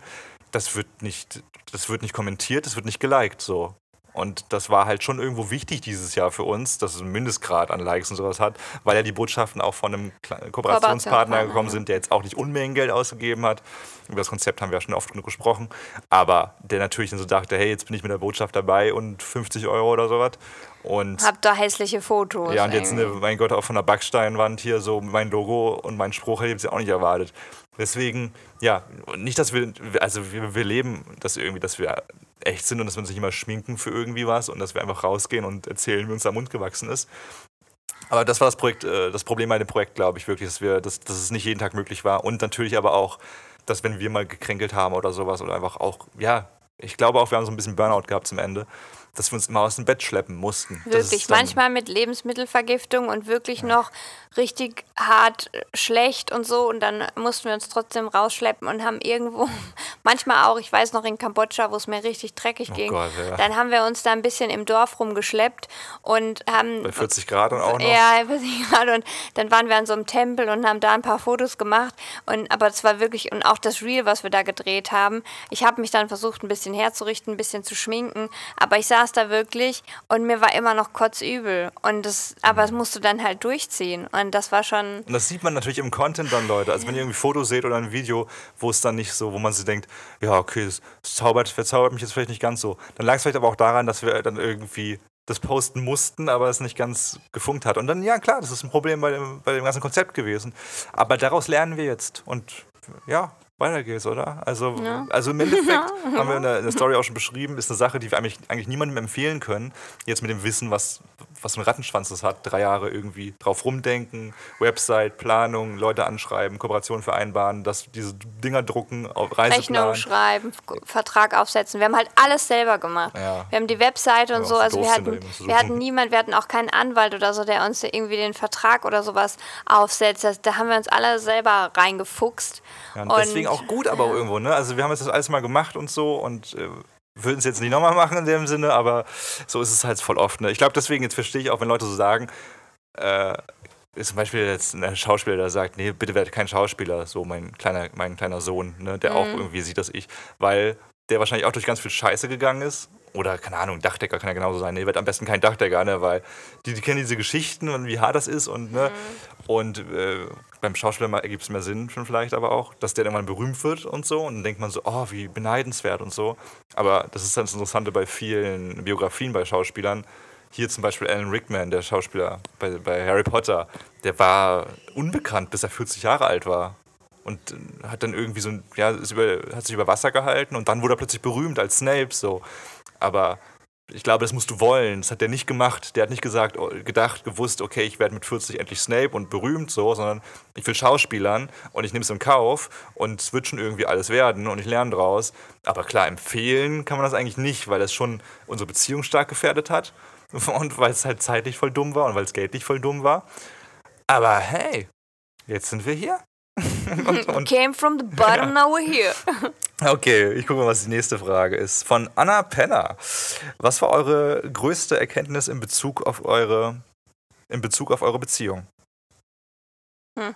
das wird nicht, das wird nicht kommentiert, das wird nicht geliked so. Und das war halt schon irgendwo wichtig dieses Jahr für uns, dass es einen Mindestgrad an Likes und sowas hat, weil ja die Botschaften auch von einem Kooperationspartner Kooperationspartner, gekommen sind, der jetzt auch nicht Unmengen Geld ausgegeben hat. Über das Konzept haben wir ja schon oft genug gesprochen. Aber der natürlich dann so dachte, hey, jetzt bin ich mit der Botschaft dabei und 50 Euro oder sowas. Und Hab da hässliche Fotos. ja, und jetzt, eine, mein Gott, auch von der Backsteinwand hier so mein Logo und mein Spruch hätte ich jetzt auch nicht erwartet. Deswegen, ja, nicht, dass wir, also wir, wir leben das irgendwie, dass wir echt sind und dass wir uns nicht immer schminken für irgendwie was und dass wir einfach rausgehen und erzählen, wie uns der Mund gewachsen ist. Aber das war das Projekt, äh, das Problem bei dem Projekt, glaube ich, wirklich, dass wir, dass, dass es nicht jeden Tag möglich war. Und natürlich aber auch, dass wenn wir mal gekränkelt haben oder sowas oder einfach auch, ja, ich glaube auch, wir haben so ein bisschen Burnout gehabt zum Ende, dass wir uns immer aus dem Bett schleppen mussten. Wirklich, manchmal mit Lebensmittelvergiftung und wirklich noch richtig hart äh, schlecht und so. Und dann mussten wir uns trotzdem rausschleppen und haben irgendwo, manchmal auch, ich weiß noch in Kambodscha, wo es mir richtig dreckig ging, Oh Gott, ja. dann haben wir uns da ein bisschen im Dorf rumgeschleppt und haben Bei 40 Grad und auch noch. ja, weiß nicht gerade. Und dann waren wir an so einem Tempel und haben da ein paar Fotos gemacht. Und aber es war wirklich, und auch das Reel, was wir da gedreht haben, ich habe mich dann versucht, ein bisschen herzurichten, ein bisschen zu schminken. Aber ich saß da wirklich und mir war immer noch kotzübel. Und das, aber das musst du dann halt durchziehen. Und das war schon. Und das sieht man natürlich im Content dann, Leute. Also wenn ihr irgendwie Fotos seht oder ein Video, wo es dann nicht so, wo man sich denkt, ja, okay, das zaubert, verzaubert mich jetzt vielleicht nicht ganz so. Dann lag es vielleicht aber auch daran, dass wir dann irgendwie das posten mussten, aber es nicht ganz gefunkt hat. Und dann, ja klar, das ist ein Problem bei dem, bei dem ganzen Konzept gewesen. Aber daraus lernen wir jetzt. Und ja, weiter geht's, oder? Also, also im Endeffekt haben wir in der, in der Story auch schon beschrieben, ist eine Sache, die wir eigentlich, eigentlich niemandem empfehlen können. Jetzt mit dem Wissen, was, was einen Rattenschwanz das hat. Drei Jahre irgendwie drauf rumdenken, Website, Planung, Leute anschreiben, Kooperationen vereinbaren, dass diese Dinger drucken, auf Rechnung Reiseplan. schreiben, F- Vertrag aufsetzen. Wir haben halt alles selber gemacht. Ja. Wir haben die Webseite und Ja, so. so Also wir hatten, wir hatten niemand, wir hatten auch keinen Anwalt oder so, der uns irgendwie den Vertrag oder sowas aufsetzt. Das, da haben wir uns alle selber reingefuchst. Ja, und deswegen auch gut, aber auch irgendwo, ne? Also wir haben jetzt das alles mal gemacht und so und äh, würden es jetzt nicht nochmal machen in dem Sinne, aber so ist es halt voll oft. Ne? Ich glaube, deswegen, jetzt verstehe ich auch, wenn Leute so sagen, äh, zum Beispiel jetzt ein Schauspieler, der sagt, nee, bitte werd kein Schauspieler, so mein kleiner, mein kleiner Sohn, ne, der auch irgendwie sieht, dass ich, weil der wahrscheinlich auch durch ganz viel Scheiße gegangen ist. Oder, keine Ahnung, Dachdecker kann ja genauso sein. Nee, wird am besten kein Dachdecker, ne? Weil die, die kennen diese Geschichten und wie hart das ist und, ne? Und äh, beim Schauspieler ergibt es mehr Sinn schon vielleicht aber auch, dass der irgendwann berühmt wird und so. Und dann denkt man so, oh, wie beneidenswert und so. Aber das ist dann das Interessante bei vielen Biografien bei Schauspielern. Hier zum Beispiel Alan Rickman, der Schauspieler bei, bei Harry Potter, der war unbekannt, bis er 40 Jahre alt war. Und äh, hat dann irgendwie so ein, ja, ist über, hat sich über Wasser gehalten und dann wurde er plötzlich berühmt als Snape. So. Aber ich glaube, das musst du wollen. Das hat der nicht gemacht. Der hat nicht gesagt, oh, gedacht, gewusst, okay, ich werde mit 40 endlich Snape und berühmt so, sondern ich will Schauspielern und ich nehme es in Kauf und es wird schon irgendwie alles werden und ich lerne draus. Aber klar, empfehlen kann man das eigentlich nicht, weil das schon unsere Beziehung stark gefährdet hat und weil es halt zeitlich voll dumm war und weil es geldlich voll dumm war. Aber hey, jetzt sind wir hier. und, und Came from the bottom, now we're here. Okay, ich gucke mal, was die nächste Frage ist. Von Anna Penner. Was war eure größte Erkenntnis in Bezug auf eure, in Bezug auf eure Beziehung? Hm.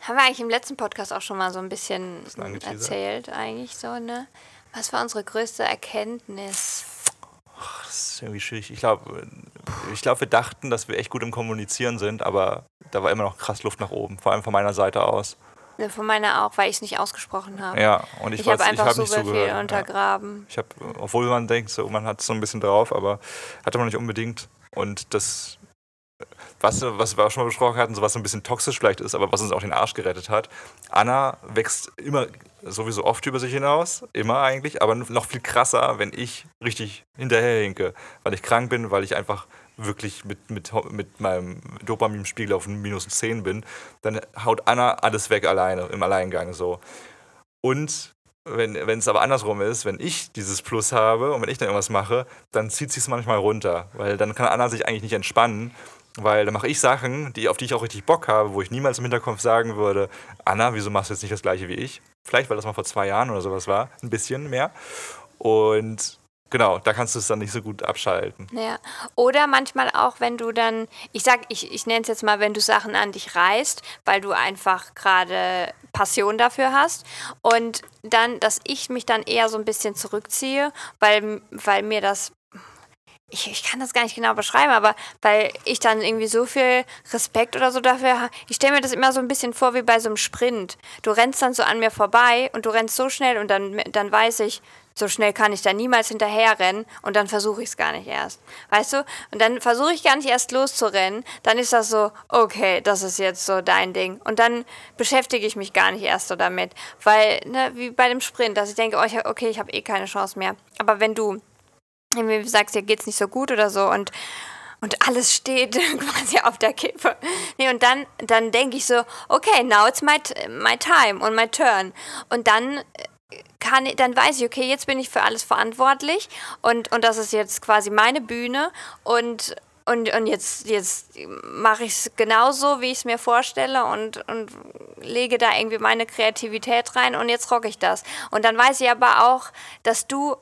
Haben wir eigentlich im letzten Podcast auch schon mal so ein bisschen erzählt, eigentlich so, ne? Was war unsere größte Erkenntnis? Das ist irgendwie schwierig. Ich glaube, ich glaub, wir dachten, dass wir echt gut im Kommunizieren sind, aber da war immer noch krass Luft nach oben, vor allem von meiner Seite aus. Ne, von meiner auch, weil ich es nicht ausgesprochen habe. Ja, und ich, ich habe einfach ich hab so nicht viel untergraben. Ja. Ich habe, obwohl man denkt, so, man hat es so ein bisschen drauf, aber hatte man nicht unbedingt. Und das, was, was wir auch schon mal besprochen hatten, so was so ein bisschen toxisch vielleicht ist, aber was uns auch den Arsch gerettet hat. Anna wächst immer sowieso oft über sich hinaus, immer eigentlich, aber noch viel krasser, wenn ich richtig hinterherhinke, weil ich krank bin, weil ich einfach wirklich mit, mit, mit meinem Dopaminspiegel auf minus 10 bin, dann haut Anna alles weg alleine, im Alleingang so. Und wenn es aber andersrum ist, wenn ich dieses Plus habe und wenn ich dann irgendwas mache, dann zieht sie es manchmal runter, weil dann kann Anna sich eigentlich nicht entspannen, weil dann mache ich Sachen, die, auf die ich auch richtig Bock habe, wo ich niemals im Hinterkopf sagen würde, Anna, wieso machst du jetzt nicht das gleiche wie ich? Vielleicht, weil das mal vor zwei Jahren oder sowas war, ein bisschen mehr. Und Genau, da kannst du es dann nicht so gut abschalten. Ja. Oder manchmal auch, wenn du dann, ich sag, ich, ich nenne es jetzt mal, wenn du Sachen an dich reißt, weil du einfach gerade Passion dafür hast. Und dann, dass ich mich dann eher so ein bisschen zurückziehe, weil, weil mir das ich, ich kann das gar nicht genau beschreiben, aber weil ich dann irgendwie so viel Respekt oder so dafür habe. Ich stelle mir das immer so ein bisschen vor wie bei so einem Sprint. Du rennst dann so an mir vorbei und du rennst so schnell und dann, dann weiß ich, so schnell kann ich da niemals hinterher rennen und dann versuche ich es gar nicht erst. Weißt du? Und dann versuche ich gar nicht erst loszurennen. Dann ist das so, okay, das ist jetzt so dein Ding. Und dann beschäftige ich mich gar nicht erst so damit. Weil, ne, wie bei dem Sprint, dass ich denke, oh, ich, okay, ich habe eh keine Chance mehr. Aber wenn du irgendwie sagst, dir geht's nicht so gut oder so und und alles steht quasi auf der Kippe. Nee, und dann, dann denke ich so, okay, now it's my, my time und my turn. Und dann kann, dann weiß ich, okay, jetzt bin ich für alles verantwortlich und, und das ist jetzt quasi meine Bühne und, und, und jetzt, jetzt mache ich es genauso, wie ich es mir vorstelle und, und lege da irgendwie meine Kreativität rein und jetzt rocke ich das. Und dann weiß ich aber auch, dass du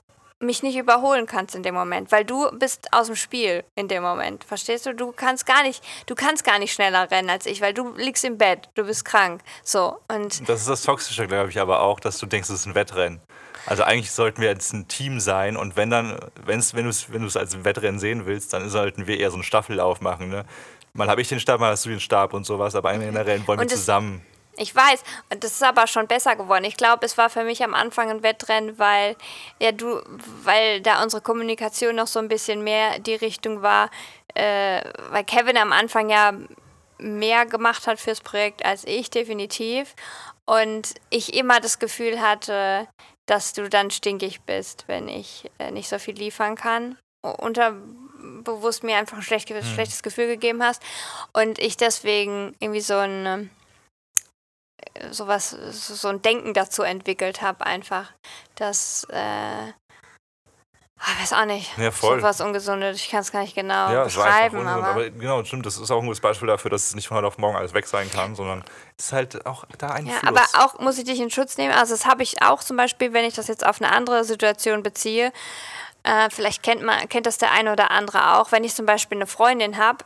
mich nicht überholen kannst in dem Moment, weil du bist aus dem Spiel in dem Moment. Verstehst du? Du kannst gar nicht, du kannst gar nicht schneller rennen als ich, weil du liegst im Bett, du bist krank. So und das ist das Toxische, glaube ich, aber auch, dass du denkst, es ist ein Wettrennen. Also eigentlich sollten wir jetzt ein Team sein und wenn dann, wenn's, wenn du es wenn als ein Wettrennen sehen willst, dann sollten wir eher so einen Staffellauf machen. Ne? Mal habe ich den Stab, mal hast du den Stab und sowas, aber der Rennen wollen wir zusammen ich weiß, und das ist aber schon besser geworden. Ich glaube, es war für mich am Anfang ein Wettrennen, weil ja du, weil da unsere Kommunikation noch so ein bisschen mehr die Richtung war, äh, weil Kevin am Anfang ja mehr gemacht hat fürs Projekt als ich definitiv und ich immer das Gefühl hatte, dass du dann stinkig bist, wenn ich äh, nicht so viel liefern kann. Unterbewusst mir einfach ein schlecht, hm. schlechtes Gefühl gegeben hast und ich deswegen irgendwie so ein sowas, so ein Denken dazu entwickelt habe, einfach. Dass, äh, ich weiß auch nicht, ja, voll. sowas Ungesundes, ich kann es gar nicht genau ja, beschreiben. Aber, aber, genau, stimmt, das ist auch ein gutes Beispiel dafür, dass es nicht von heute auf morgen alles weg sein kann, sondern es ist halt auch da ein Ja, Fluss. aber auch muss ich dich in Schutz nehmen, also das habe ich auch zum Beispiel, wenn ich das jetzt auf eine andere Situation beziehe, äh, vielleicht kennt man, kennt das der eine oder andere auch, wenn ich zum Beispiel eine Freundin habe,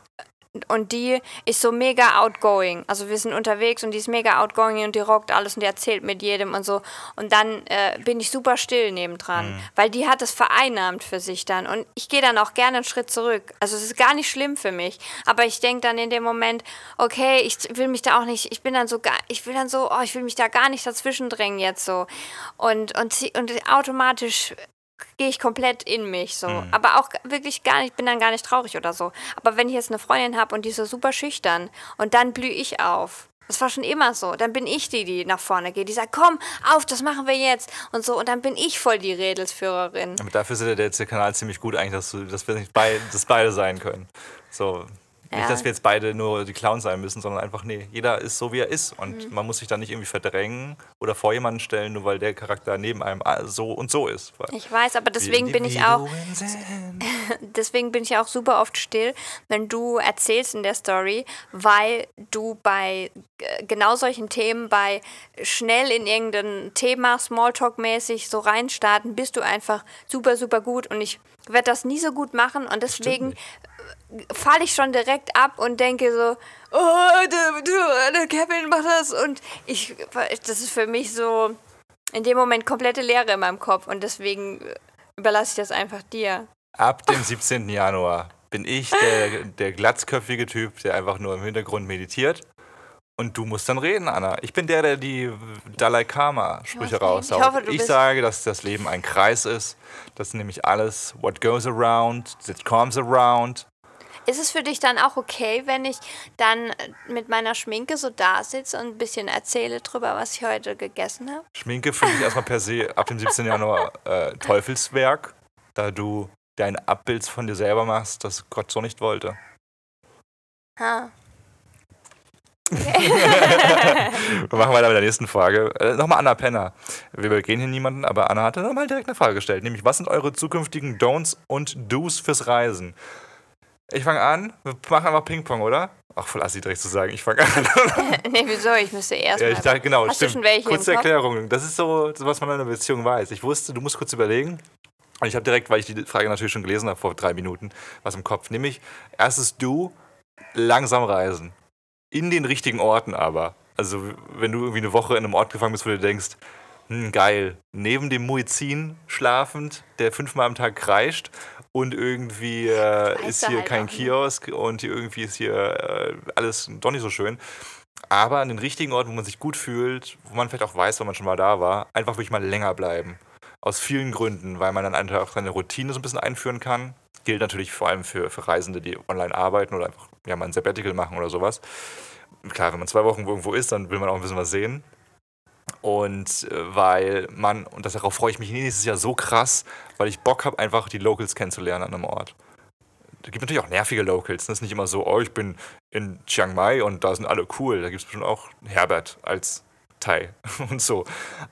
und die ist so mega outgoing. Also wir sind unterwegs und die ist mega outgoing und die rockt alles und die erzählt mit jedem und so. Und dann äh, bin ich super still nebendran, mhm. weil die hat das vereinnahmt für sich dann. Und ich gehe dann auch gerne einen Schritt zurück. Also es ist gar nicht schlimm für mich. Aber ich denke dann in dem Moment, okay, ich will mich da auch nicht, ich bin dann so, ich will dann so, oh, ich will mich da gar nicht dazwischen drängen jetzt so. Und, und, und automatisch gehe ich komplett in mich so. Mhm. Aber auch wirklich gar nicht, bin dann gar nicht traurig oder so. Aber wenn ich jetzt eine Freundin habe und die ist so super schüchtern und dann blühe ich auf. Das war schon immer so. Dann bin ich die, die nach vorne geht, die sagt, komm, auf, das machen wir jetzt und so. Und dann bin ich voll die Redelsführerin. Aber dafür ist der, der Kanal ziemlich gut eigentlich, dass, du, dass wir nicht beid, dass beide sein können. So, nicht, Ja. dass wir jetzt beide nur die Clowns sein müssen, sondern einfach, nee, jeder ist so, wie er ist. Und man muss sich da nicht irgendwie verdrängen oder vor jemanden stellen, nur weil der Charakter neben einem ah, so und so ist. Ich weiß, aber deswegen bin ich auch, deswegen bin ich auch super oft still, wenn du erzählst in der Story, weil du bei äh, genau solchen Themen, bei schnell in irgendein Thema, Smalltalk-mäßig so reinstarten, bist du einfach super, super gut und ich werde das nie so gut machen und deswegen falle ich schon direkt ab und denke so, oh, der, der, der Kevin macht das und ich, das ist für mich so in dem Moment komplette Leere in meinem Kopf und deswegen überlasse ich das einfach dir. Ab dem 17. Januar bin ich der, der glatzköpfige Typ, der einfach nur im Hintergrund meditiert. Und du musst dann reden, Anna. Ich bin der, der die Dalai Karma-Sprüche raushaut. ich hoffe, ich sage, dass das Leben ein Kreis ist. Dass nämlich alles, what goes around, that comes around. Ist es für dich dann auch okay, wenn ich dann mit meiner Schminke so da sitze und ein bisschen erzähle drüber, was ich heute gegessen habe? Schminke finde ich erstmal per se ab dem 17. Januar äh, Teufelswerk, da du dein Abbild von dir selber machst, das Gott so nicht wollte. Ha. Wir machen weiter mit der nächsten Frage. Äh, nochmal Anna Penner. Wir übergehen hier niemanden, aber Anna hatte nochmal direkt eine Frage gestellt, nämlich was sind eure zukünftigen Don'ts und Do's fürs Reisen? Ich fange an, wir machen einfach Ping-Pong, oder? Ach, voll assi direkt zu sagen, ich fange an. nee, wieso? Ich müsste erst ja, mal. ich dachte, genau, Hast stimmt. du schon welche Kurze? Erklärung. Das ist so, was man in einer Beziehung weiß. Ich wusste, du musst kurz überlegen. Und ich habe direkt, weil ich die Frage natürlich schon gelesen habe vor drei Minuten, was im Kopf. Nämlich, erstes Du, langsam reisen. In den richtigen Orten aber. Also, wenn du irgendwie eine Woche in einem Ort gefangen bist, wo du denkst, hm, geil, neben dem Muezzin schlafend, der fünfmal am Tag kreischt und irgendwie äh, ist hier halt kein nicht. Kiosk und irgendwie ist hier äh, alles doch nicht so schön. Aber an den richtigen Orten, wo man sich gut fühlt, wo man vielleicht auch weiß, wenn man schon mal da war, einfach wirklich mal länger bleiben. Aus vielen Gründen, weil man dann einfach auch seine Routine so ein bisschen einführen kann. Gilt natürlich vor allem für, für Reisende, die online arbeiten oder einfach ja, mal ein Sabbatical machen oder sowas. Klar, wenn man zwei Wochen irgendwo ist, dann will man auch ein bisschen was sehen. Und äh, weil man, und darauf freue ich mich nächstes Jahr so krass, weil ich Bock habe, einfach die Locals kennenzulernen an einem Ort. Da gibt natürlich auch nervige Locals. Das ist nicht immer so, oh, ich bin in Chiang Mai und da sind alle cool. Da gibt es bestimmt auch Herbert als Thai und so.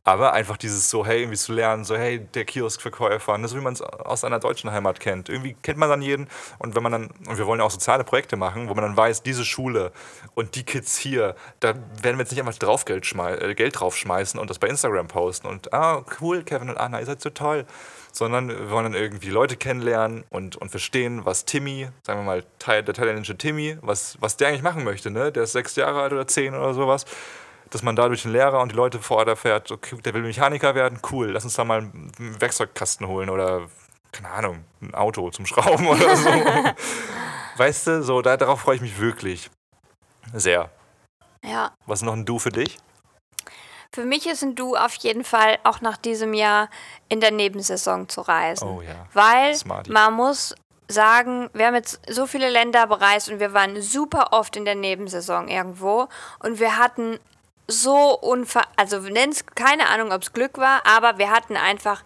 Aber einfach dieses so, hey, irgendwie zu lernen, so, hey, der Kioskverkäufer, ne, so wie man es aus seiner deutschen Heimat kennt. Irgendwie kennt man dann jeden und wenn man dann, und wir wollen ja auch soziale Projekte machen, wo man dann weiß, diese Schule und die Kids hier, da werden wir jetzt nicht einfach Draufgeld schmei äh, Geld draufschmeißen und das bei Instagram posten und, ah, cool, Kevin und Anna, ihr seid so toll. Sondern wir wollen dann irgendwie Leute kennenlernen und, und verstehen, was Timmy, sagen wir mal, der thailändische Timmy, was, was der eigentlich machen möchte, ne? Der ist sechs Jahre alt oder zehn oder sowas dass man dadurch den Lehrer und die Leute vor Ort erfährt, okay, der will Mechaniker werden, cool, lass uns da mal einen Werkzeugkasten holen oder, keine Ahnung, ein Auto zum Schrauben oder so. weißt du, so, da, darauf freue ich mich wirklich sehr. Ja. Was ist noch ein Du für dich? Für mich ist ein Du auf jeden Fall auch nach diesem Jahr in der Nebensaison zu reisen. Oh ja. Weil Smarty. man muss sagen, wir haben jetzt so viele Länder bereist und wir waren super oft in der Nebensaison irgendwo und wir hatten so unver... Also nenn's keine Ahnung, ob es Glück war, aber wir hatten einfach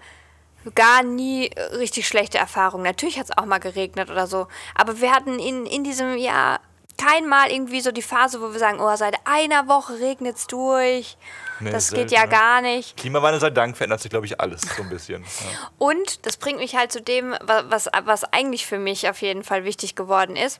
gar nie richtig schlechte Erfahrungen. Natürlich hat es auch mal geregnet oder so, aber wir hatten in, in diesem Jahr kein Mal irgendwie so die Phase, wo wir sagen, oh, seit einer Woche regnet es durch. Nee, das selten, geht ja ne? gar nicht. Klimawandel sei Dank verändert sich, glaube ich, alles so ein bisschen. Ja. Und das bringt mich halt zu dem, wa- was, was eigentlich für mich auf jeden Fall wichtig geworden ist.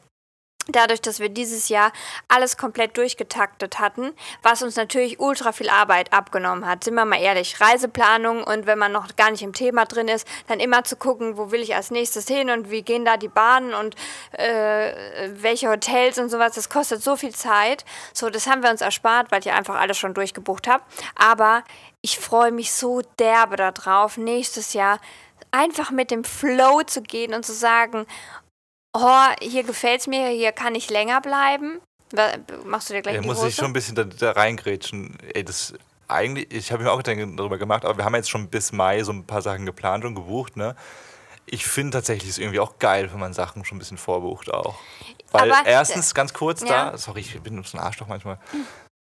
Dadurch, dass wir dieses Jahr alles komplett durchgetaktet hatten, was uns natürlich ultra viel Arbeit abgenommen hat. Sind wir mal ehrlich, Reiseplanung und wenn man noch gar nicht im Thema drin ist, dann immer zu gucken, wo will ich als nächstes hin und wie gehen da die Bahnen und äh, welche Hotels und sowas, das kostet so viel Zeit. So, das haben wir uns erspart, weil ich einfach alles schon durchgebucht habe. Aber ich freue mich so derbe darauf, nächstes Jahr einfach mit dem Flow zu gehen und zu sagen, oh, hier gefällt es mir, hier kann ich länger bleiben. Machst du dir gleich Ja, die muss Hose? ich schon ein bisschen da, da reingrätschen. Ey, das eigentlich, ich habe mir auch Gedanken darüber gemacht, aber wir haben jetzt schon bis Mai so ein paar Sachen geplant und gebucht, ne? Ich finde tatsächlich ist irgendwie auch geil, wenn man Sachen schon ein bisschen vorbucht auch. Weil Aber- erstens, ganz kurz Ja. da, sorry, ich bin ein bisschen Arschloch manchmal.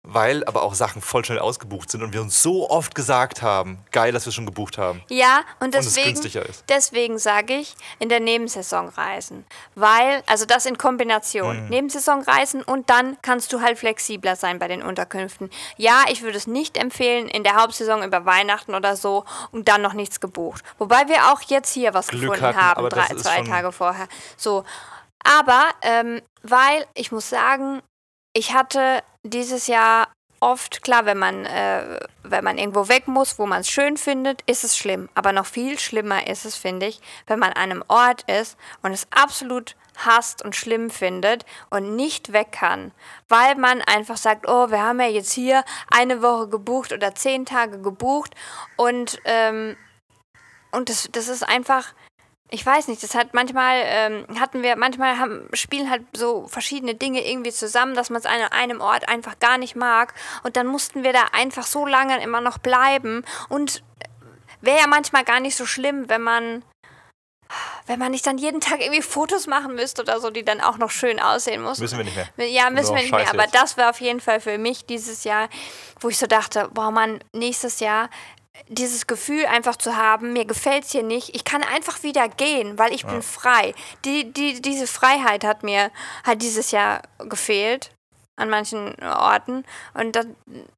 Weil aber auch Sachen voll schnell ausgebucht sind und wir uns so oft gesagt haben, geil, dass wir schon gebucht haben. Ja, und es deswegen, ist. deswegen sage ich, in der Nebensaison reisen. Weil, also das in Kombination. Mhm. Nebensaison reisen und dann kannst du halt flexibler sein bei den Unterkünften. Ja, ich würde es nicht empfehlen, in der Hauptsaison über Weihnachten oder so und dann noch nichts gebucht. Wobei wir auch jetzt hier was Glück gefunden hatten, haben, drei, zwei Tage vorher. So. Aber, ähm, weil ich muss sagen, ich hatte dieses Jahr oft, klar, wenn man, äh, wenn man irgendwo weg muss, wo man es schön findet, ist es schlimm. Aber noch viel schlimmer ist es, finde ich, wenn man an einem Ort ist und es absolut hasst und schlimm findet und nicht weg kann, weil man einfach sagt, oh, wir haben ja jetzt hier eine Woche gebucht oder zehn Tage gebucht und, ähm, und das, das ist einfach, ich weiß nicht, das hat manchmal, ähm, hatten wir, manchmal haben, spielen halt so verschiedene Dinge irgendwie zusammen, dass man es an einem Ort einfach gar nicht mag. Und dann mussten wir da einfach so lange immer noch bleiben. Und wäre ja manchmal gar nicht so schlimm, wenn man, wenn man nicht dann jeden Tag irgendwie Fotos machen müsste oder so, die dann auch noch schön aussehen muss. Müssen wir nicht mehr. Ja, müssen wir nicht mehr. Aber jetzt. das war auf jeden Fall für mich dieses Jahr, wo ich so dachte, boah Mann, nächstes Jahr dieses Gefühl einfach zu haben, mir gefällt es hier nicht, ich kann einfach wieder gehen, weil ich bin frei. Die, die, diese Freiheit hat mir halt dieses Jahr gefehlt an manchen Orten. Und dann,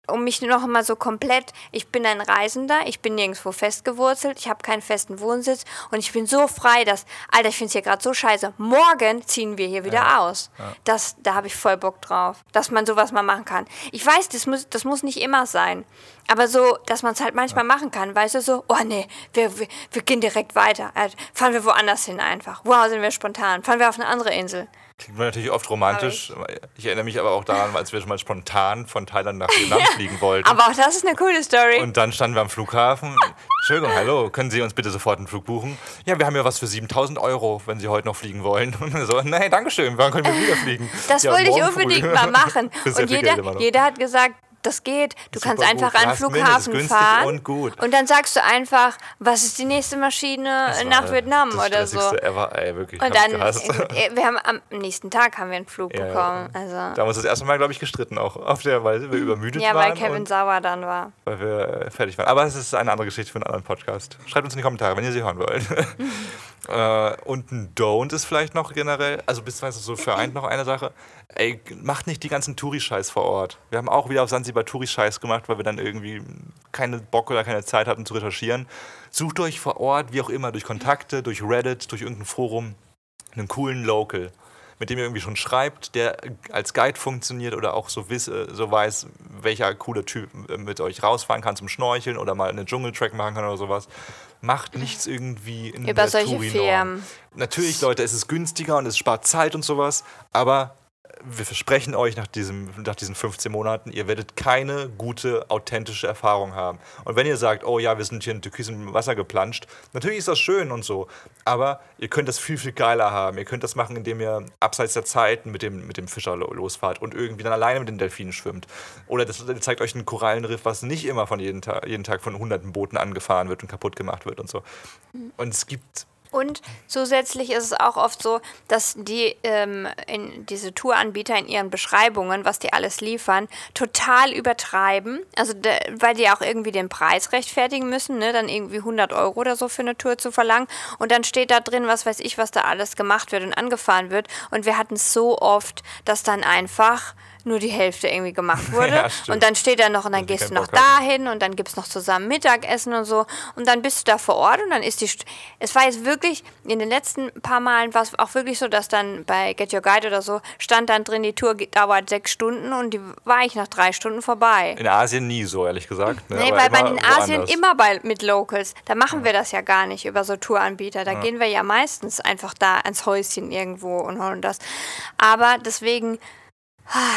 um mich noch mal so komplett, ich bin ein Reisender, ich bin nirgendwo festgewurzelt, ich habe keinen festen Wohnsitz und ich bin so frei, dass, Alter, ich finde es hier gerade so scheiße, morgen ziehen wir hier wieder aus. Das, da habe ich voll Bock drauf, dass man sowas mal machen kann. Ich weiß, das muss, das muss nicht immer sein, aber so, dass man es halt manchmal machen kann, weißt du, so, oh nee, wir, wir, wir gehen direkt weiter, äh, fahren wir woanders hin einfach, wow, sind wir spontan, fahren wir auf eine andere Insel. Klingt natürlich oft romantisch. Ich erinnere mich aber auch daran, als wir schon mal spontan von Thailand nach Vietnam fliegen wollten. Aber auch das ist eine coole Story. Und dann standen wir am Flughafen. Entschuldigung, hallo, können Sie uns bitte sofort einen Flug buchen? Ja, wir haben ja was für 7000 Euro, wenn Sie heute noch fliegen wollen. Und so, nee, Dankeschön, wann können wir wieder fliegen? Das ja, wollte ich morgen früh. unbedingt mal machen. Und jeder, jeder hat gesagt, das geht. Du Super kannst einfach gut. an den Flughafen fahren. und gut. dann sagst du einfach, was ist die nächste Maschine Das nach Vietnam das oder so. Ever, ey, wirklich. Und dann, gehasst. äh, wir haben am nächsten Tag haben wir einen Flug Ja, ja. bekommen. Da Also, haben wir uns das erste Mal, glaube ich, gestritten auch. Auf der, weil wir übermüdet ja, waren. weil Kevin und sauer dann war. weil wir äh, fertig waren. Aber es ist eine andere Geschichte für einen anderen Podcast. Schreibt uns in die Kommentare, wenn ihr sie hören wollt. äh, und ein Don't ist vielleicht noch generell, also beziehungsweise so vereint noch eine Sache. Ey, macht nicht die ganzen Touri-Scheiß vor Ort. Wir haben auch wieder auf Sansibar Touri-Scheiß gemacht, weil wir dann irgendwie keine Bock oder keine Zeit hatten zu recherchieren. Sucht euch vor Ort, wie auch immer, durch Kontakte, durch Reddit, durch irgendein Forum, einen coolen Local mit dem ihr irgendwie schon schreibt, der als Guide funktioniert oder auch so, wiss, äh, so weiß, welcher coole Typ äh, mit euch rausfahren kann zum Schnorcheln oder mal einen Dschungeltrack machen kann oder sowas. Macht nichts irgendwie in Über der solche. Natürlich, Leute, es ist günstiger und es spart Zeit und sowas, aber wir versprechen euch nach, diesem, nach diesen 15 Monaten, ihr werdet keine gute, authentische Erfahrung haben. Und wenn ihr sagt, oh ja, wir sind hier in türkisem Wasser geplanscht, natürlich ist das schön und so, aber ihr könnt das viel, viel geiler haben. Ihr könnt das machen, indem ihr abseits der Zeit mit dem, mit dem Fischer lo- losfahrt und irgendwie dann alleine mit den Delfinen schwimmt. Oder das zeigt euch ein Korallenriff, was nicht immer von jeden, Tag jeden Tag von hunderten Booten angefahren wird und kaputt gemacht wird und so. Und es gibt Und zusätzlich ist es auch oft so, dass die ähm, in diese Touranbieter in ihren Beschreibungen, was die alles liefern, total übertreiben. Also de, weil die auch irgendwie den Preis rechtfertigen müssen, ne? dann irgendwie 100 Euro oder so für eine Tour zu verlangen. Und dann steht da drin, was weiß ich, was da alles gemacht wird und angefahren wird. Und wir hatten es so oft, dass dann einfach nur die Hälfte irgendwie gemacht wurde. Ja, und dann steht da noch, und dann gehst du noch Bock dahin und dann gibt es noch zusammen Mittagessen und so. Und dann bist du da vor Ort und dann ist die. St es war jetzt wirklich, in den letzten paar Malen war es auch wirklich so, dass dann bei Get Your Guide oder so stand dann drin, die Tour dauert sechs Stunden und die war ich nach drei Stunden vorbei. in Asien nie so, ehrlich gesagt. Ne? Nee, weil immer den Asien woanders. immer bei, mit Locals. Da machen wir das ja gar nicht über so Touranbieter. Da gehen wir ja meistens einfach da ans Häuschen irgendwo und holen das. Aber deswegen,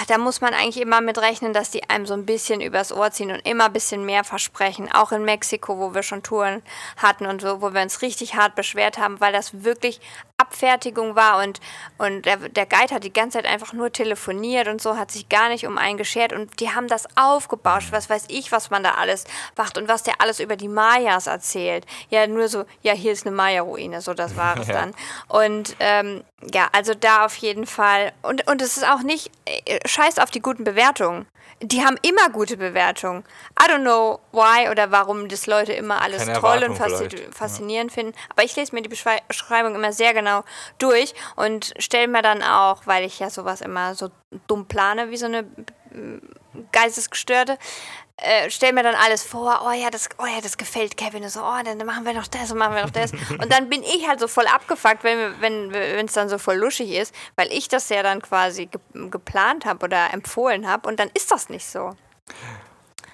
da muss man eigentlich immer mit rechnen, dass die einem so ein bisschen übers Ohr ziehen und immer ein bisschen mehr versprechen. Auch in Mexiko, wo wir schon Touren hatten und so, wo wir uns richtig hart beschwert haben, weil das wirklich Abfertigung war und, und der, der Guide hat die ganze Zeit einfach nur telefoniert und so, hat sich gar nicht um einen geschert und die haben das aufgebauscht, was weiß ich, was man da alles macht und was der alles über die Mayas erzählt. Ja, nur so, ja, hier ist eine Maya-Ruine, so das war es Ja. dann. Und ähm, ja, also da auf jeden Fall. Und, und es ist auch nicht, äh, scheiß auf die guten Bewertungen. Die haben immer gute Bewertungen. I don't know why oder warum das Leute immer alles Keine toll und Erwartung faszi- vielleicht, faszinierend finden. Aber ich lese mir die Beschrei- Beschreibung immer sehr genau durch und stelle mir dann auch, weil ich ja sowas immer so dumm plane, wie so eine mm, Geistesgestörte, äh, stell mir dann alles vor, oh ja, das, oh ja, das gefällt Kevin. Und so, oh, dann machen wir noch das und machen wir noch das. Und dann bin ich halt so voll abgefuckt, wenn es wenn, wenn's dann so voll luschig ist, weil ich das ja dann quasi ge geplant habe oder empfohlen habe und dann ist das nicht so.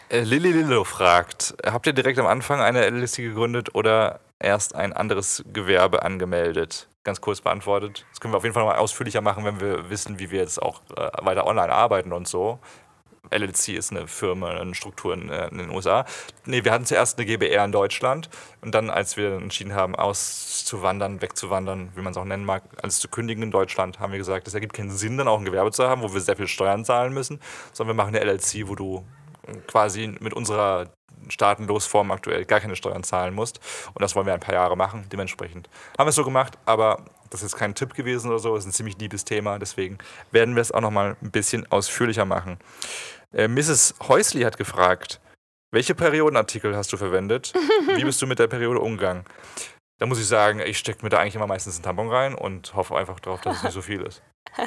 Äh, Lilly Lillo fragt, habt ihr direkt am Anfang eine LLC gegründet oder erst ein anderes Gewerbe angemeldet? Ganz kurz beantwortet. Das können wir auf jeden Fall noch mal ausführlicher machen, wenn wir wissen, wie wir jetzt auch äh, weiter online arbeiten und so. LLC ist eine Firma, eine Struktur in, äh, in den USA. Nee, wir hatten zuerst eine GBR in Deutschland und dann, als wir entschieden haben, auszuwandern, wegzuwandern, wie man es auch nennen mag, alles zu kündigen in Deutschland, haben wir gesagt, es ergibt keinen Sinn, dann auch ein Gewerbe zu haben, wo wir sehr viel Steuern zahlen müssen, sondern wir machen eine LLC, wo du quasi mit unserer Staatenlosform aktuell gar keine Steuern zahlen musst. Und das wollen wir ein paar Jahre machen. Dementsprechend haben wir es so gemacht, aber das ist kein Tipp gewesen oder so. Es ist ein ziemlich liebes Thema. Deswegen werden wir es auch nochmal ein bisschen ausführlicher machen. Äh, Mrs. Häusli hat gefragt, welche Periodenartikel hast du verwendet? Wie bist du mit der Periode umgegangen? Da muss ich sagen, ich stecke mir da eigentlich immer meistens einen Tampon rein und hoffe einfach drauf, dass es nicht so viel ist.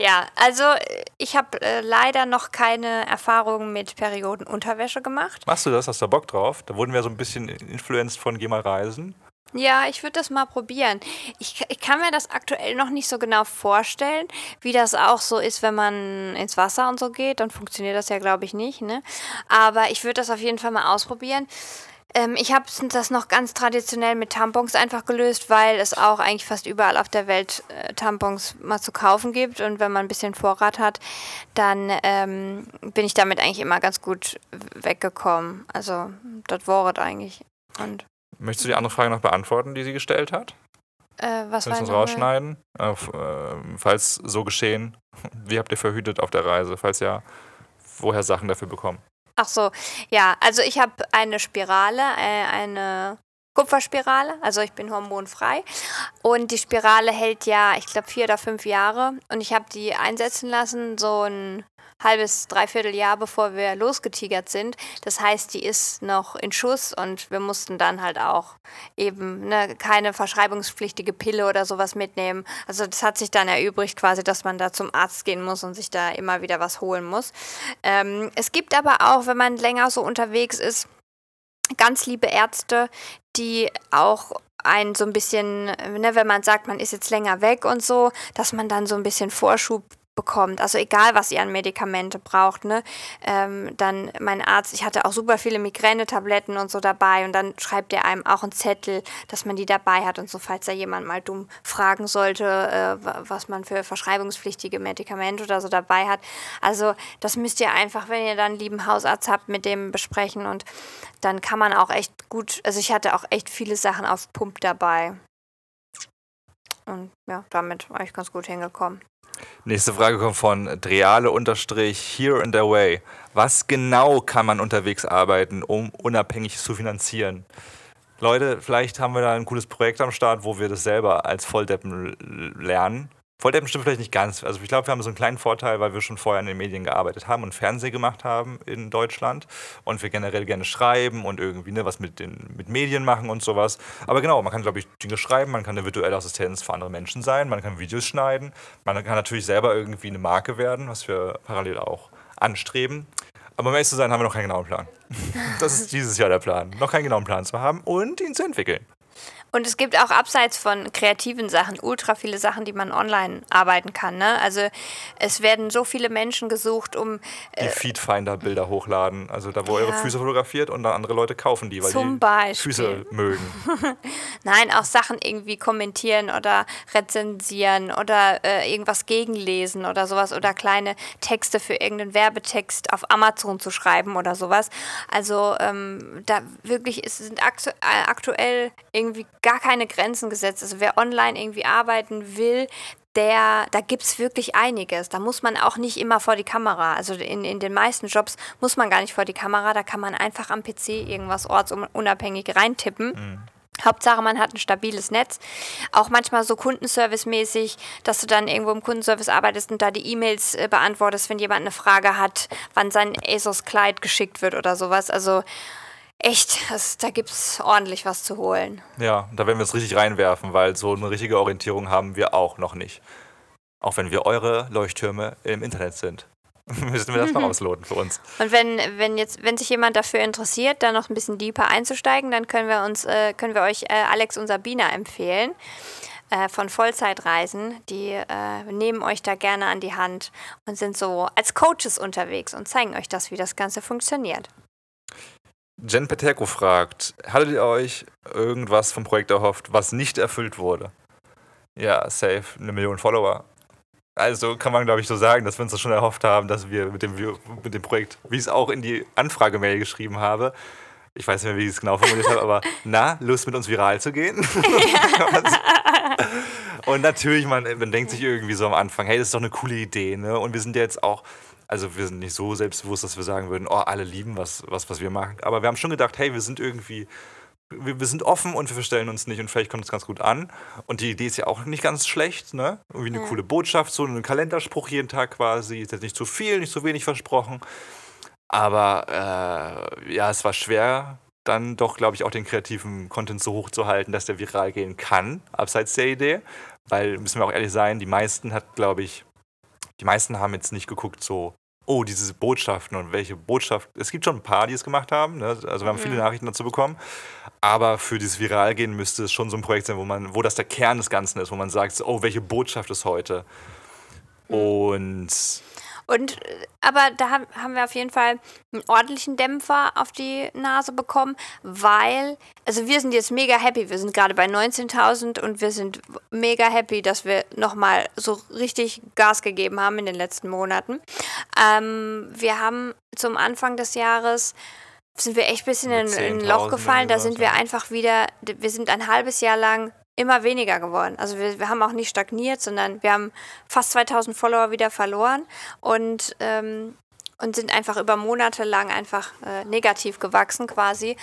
Ja, also äh, ich habe äh, leider noch keine Erfahrungen mit Periodenunterwäsche gemacht. Machst du das? Hast du da Bock drauf? Da wurden wir so ein bisschen influenced von Geh mal reisen. Ja, ich würde das mal probieren. Ich, ich kann mir das aktuell noch nicht so genau vorstellen, wie das auch so ist, wenn man ins Wasser und so geht. Dann funktioniert das ja, glaube ich, nicht. Ne? Aber ich würde das auf jeden Fall mal ausprobieren. Ähm, ich habe das noch ganz traditionell mit Tampons einfach gelöst, weil es auch eigentlich fast überall auf der Welt äh, Tampons mal zu kaufen gibt. Und wenn man ein bisschen Vorrat hat, dann ähm, bin ich damit eigentlich immer ganz gut weggekommen. Also, das war es eigentlich. Und Möchtest du die andere Frage noch beantworten, die sie gestellt hat? äh, was Kannst du uns rausschneiden? Äh, f- äh, falls so geschehen, wie habt ihr verhütet auf der Reise? Falls ja, woher Sachen dafür bekommen? Ach so, ja, also ich habe eine Spirale, äh, eine Kupferspirale, also ich bin hormonfrei und die Spirale hält ja, ich glaube, vier oder fünf Jahre und ich habe die einsetzen lassen, so ein halbes, dreiviertel Jahr, bevor wir losgetigert sind. Das heißt, die ist noch in Schuss und wir mussten dann halt auch eben ne, keine verschreibungspflichtige Pille oder sowas mitnehmen. Also das hat sich dann erübrigt quasi, dass man da zum Arzt gehen muss und sich da immer wieder was holen muss. Ähm, es gibt aber auch, wenn man länger so unterwegs ist, ganz liebe Ärzte, die auch einen so ein bisschen, ne, wenn man sagt, man ist jetzt länger weg und so, dass man dann so ein bisschen Vorschub bekommt. Also egal, was ihr an Medikamente braucht, ne? Ähm, dann mein Arzt, ich hatte auch super viele Migränetabletten und so dabei und dann schreibt er einem auch einen Zettel, dass man die dabei hat und so, falls da jemand mal dumm fragen sollte, äh, wa- was man für verschreibungspflichtige Medikamente oder so dabei hat. Also das müsst ihr einfach, wenn ihr dann einen lieben Hausarzt habt, mit dem besprechen und dann kann man auch echt gut, also ich hatte auch echt viele Sachen auf Pump dabei. Und ja, damit war ich ganz gut hingekommen. Nächste Frage kommt von Dreale unterstrich here and away. Was genau kann man unterwegs arbeiten, um unabhängig zu finanzieren? Leute, vielleicht haben wir da ein cooles Projekt am Start, wo wir das selber als Volldeppen lernen. Volldeppen stimmt vielleicht nicht ganz. Also ich glaube, wir haben so einen kleinen Vorteil, weil wir schon vorher in den Medien gearbeitet haben und Fernsehen gemacht haben in Deutschland und wir generell gerne schreiben und irgendwie ne, was mit, den, mit Medien machen und sowas. Aber genau, man kann, glaube ich, Dinge schreiben, man kann eine virtuelle Assistenz für andere Menschen sein, man kann Videos schneiden, man kann natürlich selber irgendwie eine Marke werden, was wir parallel auch anstreben. Aber um ehrlich zu sein, haben wir noch keinen genauen Plan. Das ist dieses Jahr der Plan. Noch keinen genauen Plan zu haben und ihn zu entwickeln. Und es gibt auch abseits von kreativen Sachen ultra viele Sachen, die man online arbeiten kann. Ne? Also es werden so viele Menschen gesucht, um Die Feedfinder-Bilder hochladen. Also da, wo Ja. eure Füße fotografiert und dann andere Leute kaufen die, weil Zum die Beispiel. Füße mögen. Nein, auch Sachen irgendwie kommentieren oder rezensieren oder äh, irgendwas gegenlesen oder sowas oder kleine Texte für irgendeinen Werbetext auf Amazon zu schreiben oder sowas. Also ähm, da wirklich ist, sind aktu äh, aktuell irgendwie gar keine Grenzen gesetzt. Also wer online irgendwie arbeiten will, der, da gibt es wirklich einiges. Da muss man auch nicht immer vor die Kamera. Also in, in den meisten Jobs muss man gar nicht vor die Kamera. Da kann man einfach am PC irgendwas ortsunabhängig reintippen. Hauptsache, man hat ein stabiles Netz. Auch manchmal so Kundenservice-mäßig, dass du dann irgendwo im Kundenservice arbeitest und da die E-Mails äh, beantwortest, wenn jemand eine Frage hat, wann sein ASOS-Kleid geschickt wird oder sowas. Also echt, das, da gibt es ordentlich was zu holen. Ja, da werden wir es richtig reinwerfen, weil so eine richtige Orientierung haben wir auch noch nicht. Auch wenn wir eure Leuchttürme im Internet sind. müssen wir das mal ausloten für uns. Und wenn, wenn jetzt, wenn sich jemand dafür interessiert, da noch ein bisschen deeper einzusteigen, dann können wir uns, äh, können wir euch äh, Alex und Sabina empfehlen äh, von Vollzeitreisen. Die äh, nehmen euch da gerne an die Hand und sind so als Coaches unterwegs und zeigen euch das, wie das Ganze funktioniert. Jen Peterko fragt, hattet ihr euch irgendwas vom Projekt erhofft, was nicht erfüllt wurde? Ja, safe, eine Million Follower. Also kann man, glaube ich, so sagen, dass wir uns das schon erhofft haben, dass wir mit dem, mit dem Projekt, wie ich es auch in die Anfragemail geschrieben habe, ich weiß nicht mehr, wie ich es genau formuliert habe, aber na, Lust mit uns viral zu gehen? und natürlich, man, man denkt sich irgendwie so am Anfang, hey, das ist doch eine coole Idee, ne? Und wir sind ja jetzt auch, also wir sind nicht so selbstbewusst, dass wir sagen würden, oh, alle lieben was, was, was wir machen. Aber wir haben schon gedacht, hey, wir sind irgendwie wir, wir, sind offen und wir verstellen uns nicht und vielleicht kommt es ganz gut an. Und die Idee ist ja auch nicht ganz schlecht, ne? Irgendwie eine ja. coole Botschaft, so einen Kalenderspruch jeden Tag quasi. Ist jetzt nicht zu viel, nicht zu wenig versprochen. Aber äh, ja, es war schwer, dann doch, glaube ich, auch den kreativen Content so hoch zu halten, dass der viral gehen kann, abseits der Idee. Weil, müssen wir auch ehrlich sein, die meisten hat, glaube ich, die meisten haben jetzt nicht geguckt, so, oh, diese Botschaften und welche Botschaft. Es gibt schon ein paar, die es gemacht haben. Ne? Also wir haben viele Nachrichten dazu bekommen. Aber für dieses Viralgehen müsste es schon so ein Projekt sein, wo man, wo das der Kern des Ganzen ist, wo man sagt, oh, welche Botschaft ist heute? Mhm. Und und aber da haben wir auf jeden Fall einen ordentlichen Dämpfer auf die Nase bekommen, weil, also wir sind jetzt mega happy. Wir sind gerade bei 19.000 und wir sind mega happy, dass wir nochmal so richtig Gas gegeben haben in den letzten Monaten. Ähm, wir haben zum Anfang des Jahres sind wir echt ein bisschen in, in ein Loch gefallen. Da sind wir einfach wieder, wir sind ein halbes Jahr lang immer weniger geworden. Also wir, wir haben auch nicht stagniert, sondern wir haben fast 2000 Follower wieder verloren und, ähm, und sind einfach über Monate lang einfach äh, negativ gewachsen quasi.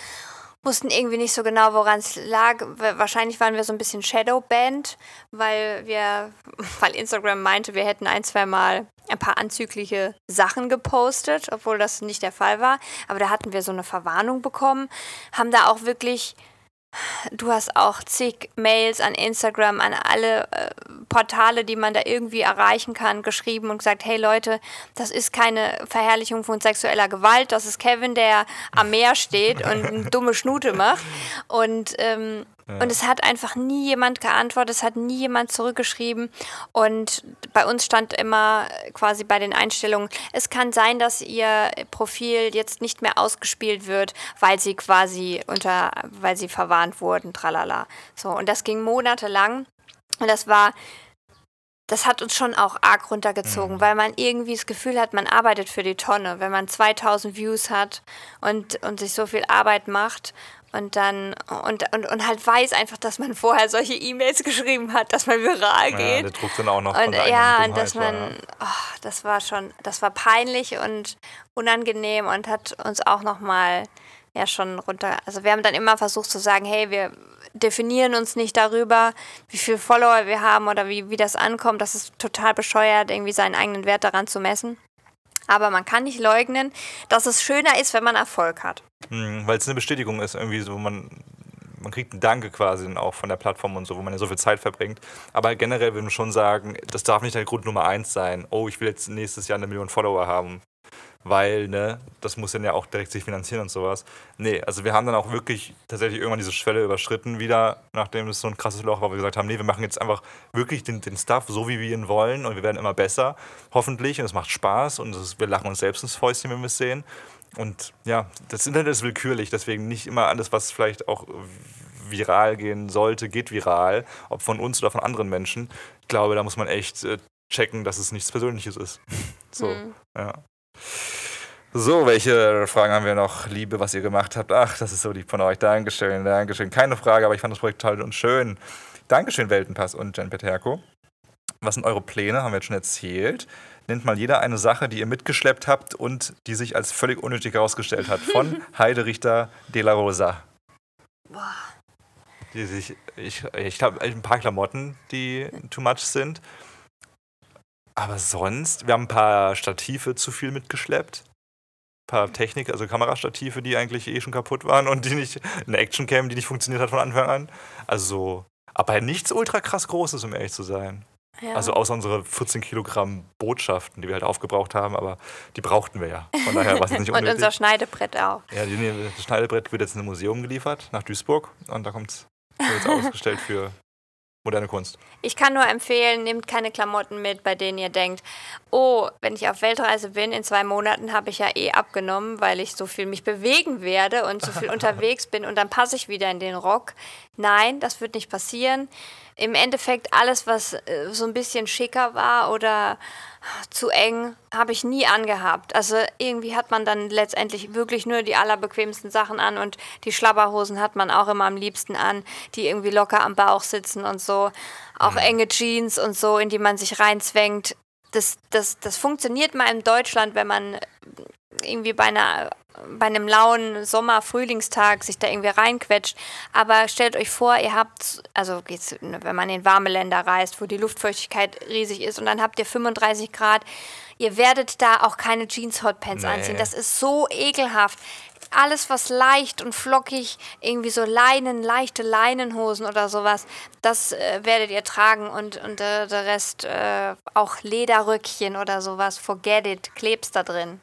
Wussten irgendwie nicht so genau, woran es lag. Wahrscheinlich waren wir so ein bisschen Shadowband, weil wir, weil Instagram meinte, wir hätten ein, zwei Mal ein paar anzügliche Sachen gepostet, obwohl das nicht der Fall war. Aber da hatten wir so eine Verwarnung bekommen, haben da auch wirklich Du hast auch zig Mails an Instagram, an alle äh, Portale, die man da irgendwie erreichen kann, geschrieben und gesagt, hey Leute, das ist keine Verherrlichung von sexueller Gewalt, das ist Kevin, der am Meer steht und eine dumme Schnute macht. Und ähm, und es hat einfach nie jemand geantwortet, es hat nie jemand zurückgeschrieben. Und bei uns stand immer quasi bei den Einstellungen, es kann sein, dass ihr Profil jetzt nicht mehr ausgespielt wird, weil sie quasi unter, weil sie verwarnt wurden, tralala. So, und das ging monatelang. Und das war das hat uns schon auch arg runtergezogen, mhm. weil man irgendwie das Gefühl hat, man arbeitet für die Tonne. Wenn man 2000 Views hat und, und sich so viel Arbeit macht und dann und, und, und halt weiß einfach, dass man vorher solche E-Mails geschrieben hat, dass man viral geht. Ja, der Druck dann auch noch und, ja, und dass man, war, ja. oh, das war schon, das war peinlich und unangenehm und hat uns auch noch mal ja schon runter. Also wir haben dann immer versucht zu sagen, hey, wir definieren uns nicht darüber, wie viele Follower wir haben oder wie, wie das ankommt. Das ist total bescheuert, irgendwie seinen eigenen Wert daran zu messen. Aber man kann nicht leugnen, dass es schöner ist, wenn man Erfolg hat. Mhm, Weil es eine Bestätigung ist, irgendwie so, man, man kriegt einen Danke quasi auch von der Plattform und so, wo man ja so viel Zeit verbringt. Aber generell würde man schon sagen, das darf nicht der Grund Nummer eins sein. Oh, ich will jetzt nächstes Jahr eine Million Follower haben weil, ne, das muss dann ja auch direkt sich finanzieren und sowas. Nee, also wir haben dann auch wirklich tatsächlich irgendwann diese Schwelle überschritten wieder, nachdem es so ein krasses Loch war, wo wir gesagt haben, nee, wir machen jetzt einfach wirklich den, den Stuff so, wie wir ihn wollen und wir werden immer besser, hoffentlich, und es macht Spaß und ist, wir lachen uns selbst ins Fäustchen, wenn wir es sehen. Und ja, das Internet ist willkürlich, deswegen nicht immer alles, was vielleicht auch viral gehen sollte, geht viral, ob von uns oder von anderen Menschen. Ich glaube, da muss man echt äh, checken, dass es nichts Persönliches ist. so, mhm. ja. So, welche Fragen haben wir noch? Liebe, was ihr gemacht habt. Ach, das ist so lieb von euch. Dankeschön, Dankeschön. Keine Frage, aber ich fand das Projekt toll und schön. Dankeschön, Weltenpass und Jen Peterko. Was sind eure Pläne? Haben wir jetzt schon erzählt. Nennt mal jeder eine Sache, die ihr mitgeschleppt habt und die sich als völlig unnötig herausgestellt hat. Von Heide Richter de la Rosa. Boah. die sich, ich, ich glaube, ein paar Klamotten, die too much sind. Aber sonst, wir haben ein paar Stative zu viel mitgeschleppt. Ein paar Technik, also Kamerastative, die eigentlich eh schon kaputt waren und die nicht, eine Actioncam, die nicht funktioniert hat von Anfang an. Also, aber nichts ultra krass Großes, um ehrlich zu sein. Ja. Also außer unsere 14 Kilogramm Botschaften, die wir halt aufgebraucht haben, aber die brauchten wir ja. Von daher war es nicht Und unnötig. unser Schneidebrett auch. Ja, das Schneidebrett wird jetzt in ein Museum geliefert, nach Duisburg. Und da kommt es ausgestellt für moderne Kunst. Ich kann nur empfehlen, nehmt keine Klamotten mit, bei denen ihr denkt, oh, wenn ich auf Weltreise bin, in zwei Monaten habe ich ja eh abgenommen, weil ich so viel mich bewegen werde und so viel unterwegs bin und dann passe ich wieder in den Rock. Nein, das wird nicht passieren. Im Endeffekt alles, was äh, so ein bisschen schicker war oder zu eng, habe ich nie angehabt. Also irgendwie hat man dann letztendlich wirklich nur die allerbequemsten Sachen an und die Schlabberhosen hat man auch immer am liebsten an, die irgendwie locker am Bauch sitzen und so. Auch enge Jeans und so, in die man sich reinzwängt. Das, das, das funktioniert mal in Deutschland, wenn man irgendwie bei, einer, bei einem lauen Sommer-, Frühlingstag sich da irgendwie reinquetscht. Aber stellt euch vor, ihr habt, also geht's, wenn man in warme Länder reist, wo die Luftfeuchtigkeit riesig ist und dann habt ihr 35 Grad, ihr werdet da auch keine Jeans-Hotpants Nee. anziehen. Das ist so ekelhaft. Alles, was leicht und flockig, irgendwie so Leinen, leichte Leinenhosen oder sowas, das äh, werdet ihr tragen und, und äh, der Rest äh, auch Lederröckchen oder sowas, forget it, klebst da drin.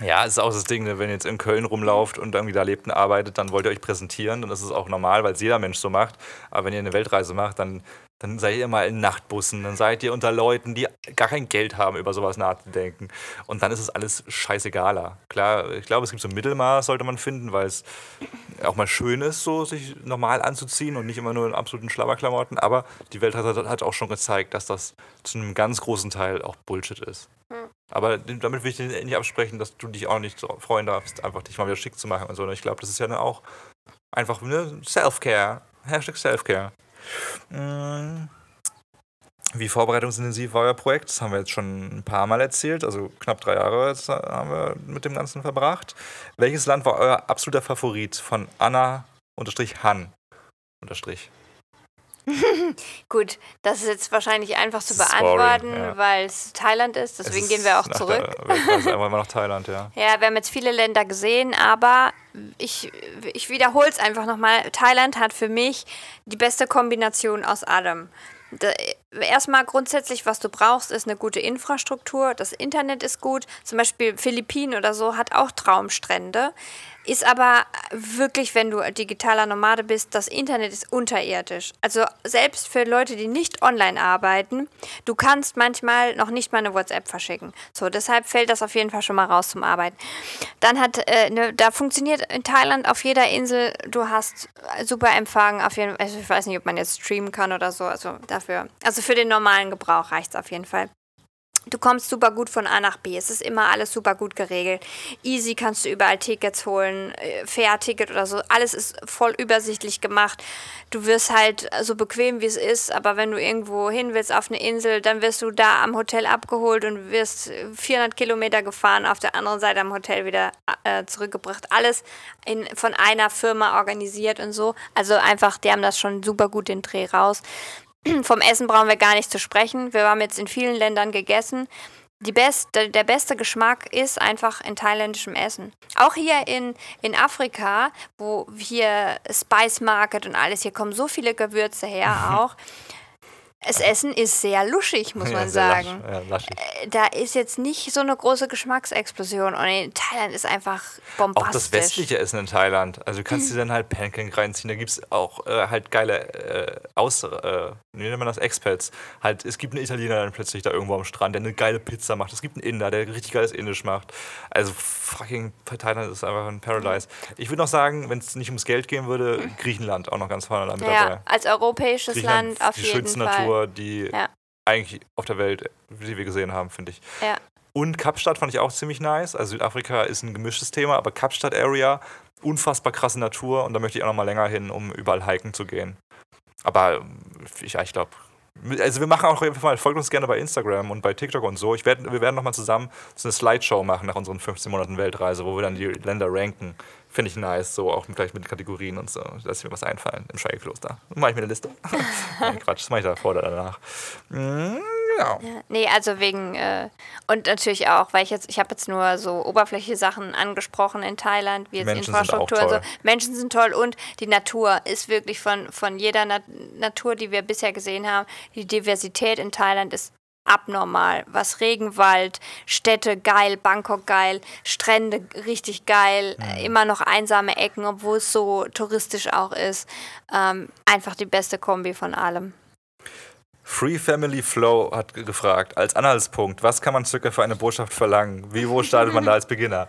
Ja, es ist auch das Ding, ne, wenn ihr jetzt in Köln rumlauft und irgendwie da lebt und arbeitet, dann wollt ihr euch präsentieren. Dann ist es auch normal, weil es jeder Mensch so macht. Aber wenn ihr eine Weltreise macht, dann, dann seid ihr mal in Nachtbussen, dann seid ihr unter Leuten, die gar kein Geld haben, über sowas nachzudenken. Und dann ist es alles scheißegaler. Klar, ich glaube, es gibt so ein Mittelmaß, sollte man finden, weil es auch mal schön ist, so sich normal anzuziehen und nicht immer nur in absoluten Schlabberklamotten. Aber die Weltreise hat- hat auch schon gezeigt, dass das zu einem ganz großen Teil auch Bullshit ist. Aber damit will ich dir nicht absprechen, dass du dich auch nicht so freuen darfst, einfach dich mal wieder schick zu machen und so. Und ich glaube, das ist ja dann auch einfach ne, Self-Care. Hashtag Self-Care. Mm. Wie vorbereitungsintensiv war euer Projekt? Das haben wir jetzt schon ein paar Mal erzählt. Also knapp drei Jahre haben wir mit dem Ganzen verbracht. Welches Land war euer absoluter Favorit von Anna unterstrich Han unterstrich? Gut, das ist jetzt wahrscheinlich einfach zu beantworten, ja. weil es Thailand ist. Es Deswegen ist gehen wir auch zurück. Der immer nach Thailand, ja. Ja, wir haben jetzt viele Länder gesehen, aber ich, ich wiederhole es einfach nochmal. Thailand hat für mich die beste Kombination aus allem. Erstmal grundsätzlich, was du brauchst, ist eine gute Infrastruktur. Das Internet ist gut. Zum Beispiel Philippinen oder so hat auch Traumstrände. Ist aber wirklich, wenn du digitaler Nomade bist, das Internet ist unterirdisch. Also selbst für Leute, die nicht online arbeiten, du kannst manchmal noch nicht mal eine WhatsApp verschicken. So, deshalb fällt das auf jeden Fall schon mal raus zum Arbeiten. Dann hat, äh, ne, da funktioniert in Thailand auf jeder Insel, du hast super Empfang, auf jeden also ich weiß nicht, ob man jetzt streamen kann oder so, also dafür, also für den normalen Gebrauch reicht es auf jeden Fall. Du kommst super gut von A nach B. Es ist immer alles super gut geregelt. Easy kannst du überall Tickets holen, äh, Fährticket oder so. Alles ist voll übersichtlich gemacht. Du wirst halt so bequem, wie es ist, aber wenn du irgendwo hin willst auf eine Insel, dann wirst du da am Hotel abgeholt und wirst 400 Kilometer gefahren, auf der anderen Seite am Hotel wieder äh, zurückgebracht. Alles in, von einer Firma organisiert und so. Also einfach, die haben das schon super gut den Dreh raus. Vom Essen brauchen wir gar nicht zu sprechen. Wir haben jetzt in vielen Ländern gegessen. Die beste, der beste Geschmack ist einfach in thailändischem Essen. Auch hier in, in Afrika, wo hier Spice Market und alles, hier kommen so viele Gewürze her auch. Das Essen ist sehr luschig, muss Ja, man sehr lasch- sagen. ja. Äh, Da ist jetzt nicht so eine große Geschmacksexplosion. Und in Thailand ist einfach bombastisch. Auch das westliche Essen in Thailand. Also du kannst dir dann halt Pancake reinziehen. Da gibt es auch äh, halt geile äh, Aus... Äh, wie nennt man das? Expats. Halt, es gibt einen Italiener dann plötzlich da irgendwo am Strand, der eine geile Pizza macht. Es gibt einen Inder, der richtig geiles Indisch macht. Also fucking Thailand ist einfach ein Paradise. Ich würde noch sagen, wenn es nicht ums Geld gehen würde, Griechenland auch noch ganz vorne damit Ja, dabei. als europäisches Land auf die jeden schönste Fall. Natur, die Ja. eigentlich auf der Welt, die wir gesehen haben, finde ich. Ja. Und Kapstadt fand ich auch ziemlich nice. Also Südafrika ist ein gemischtes Thema, aber Kapstadt-Area, unfassbar krasse Natur und da möchte ich auch noch mal länger hin, um überall hiken zu gehen. Aber ich, ich glaube, Also wir machen auch jeden Fall, folgt uns gerne bei Instagram und bei TikTok und so. Ich werd, wir werden nochmal zusammen so eine Slideshow machen nach unseren 15 Monaten Weltreise, wo wir dann die Länder ranken. Finde ich nice, so auch gleich mit Kategorien und so. Lass mir was einfallen im Schweigekloster. Dann mache ich mir eine Liste. Nein, Quatsch, das mache ich davor oder danach. Mm, genau. Ja, nee, also wegen äh, und natürlich auch, weil ich jetzt, ich habe jetzt nur so oberflächliche Sachen angesprochen in Thailand, wie jetzt Menschen sind Infrastruktur und so. Menschen sind toll und die Natur ist wirklich von, von jeder Nat Natur, die wir bisher gesehen haben, die Diversität in Thailand ist abnormal. Was Regenwald, Städte geil, Bangkok geil, Strände richtig geil, äh, immer noch einsame Ecken, obwohl es so touristisch auch ist. Ähm, einfach die beste Kombi von allem. Free Family Flow hat ge- gefragt, als Anhaltspunkt, was kann man circa für eine Botschaft verlangen? Wie, wo startet man da als Beginner?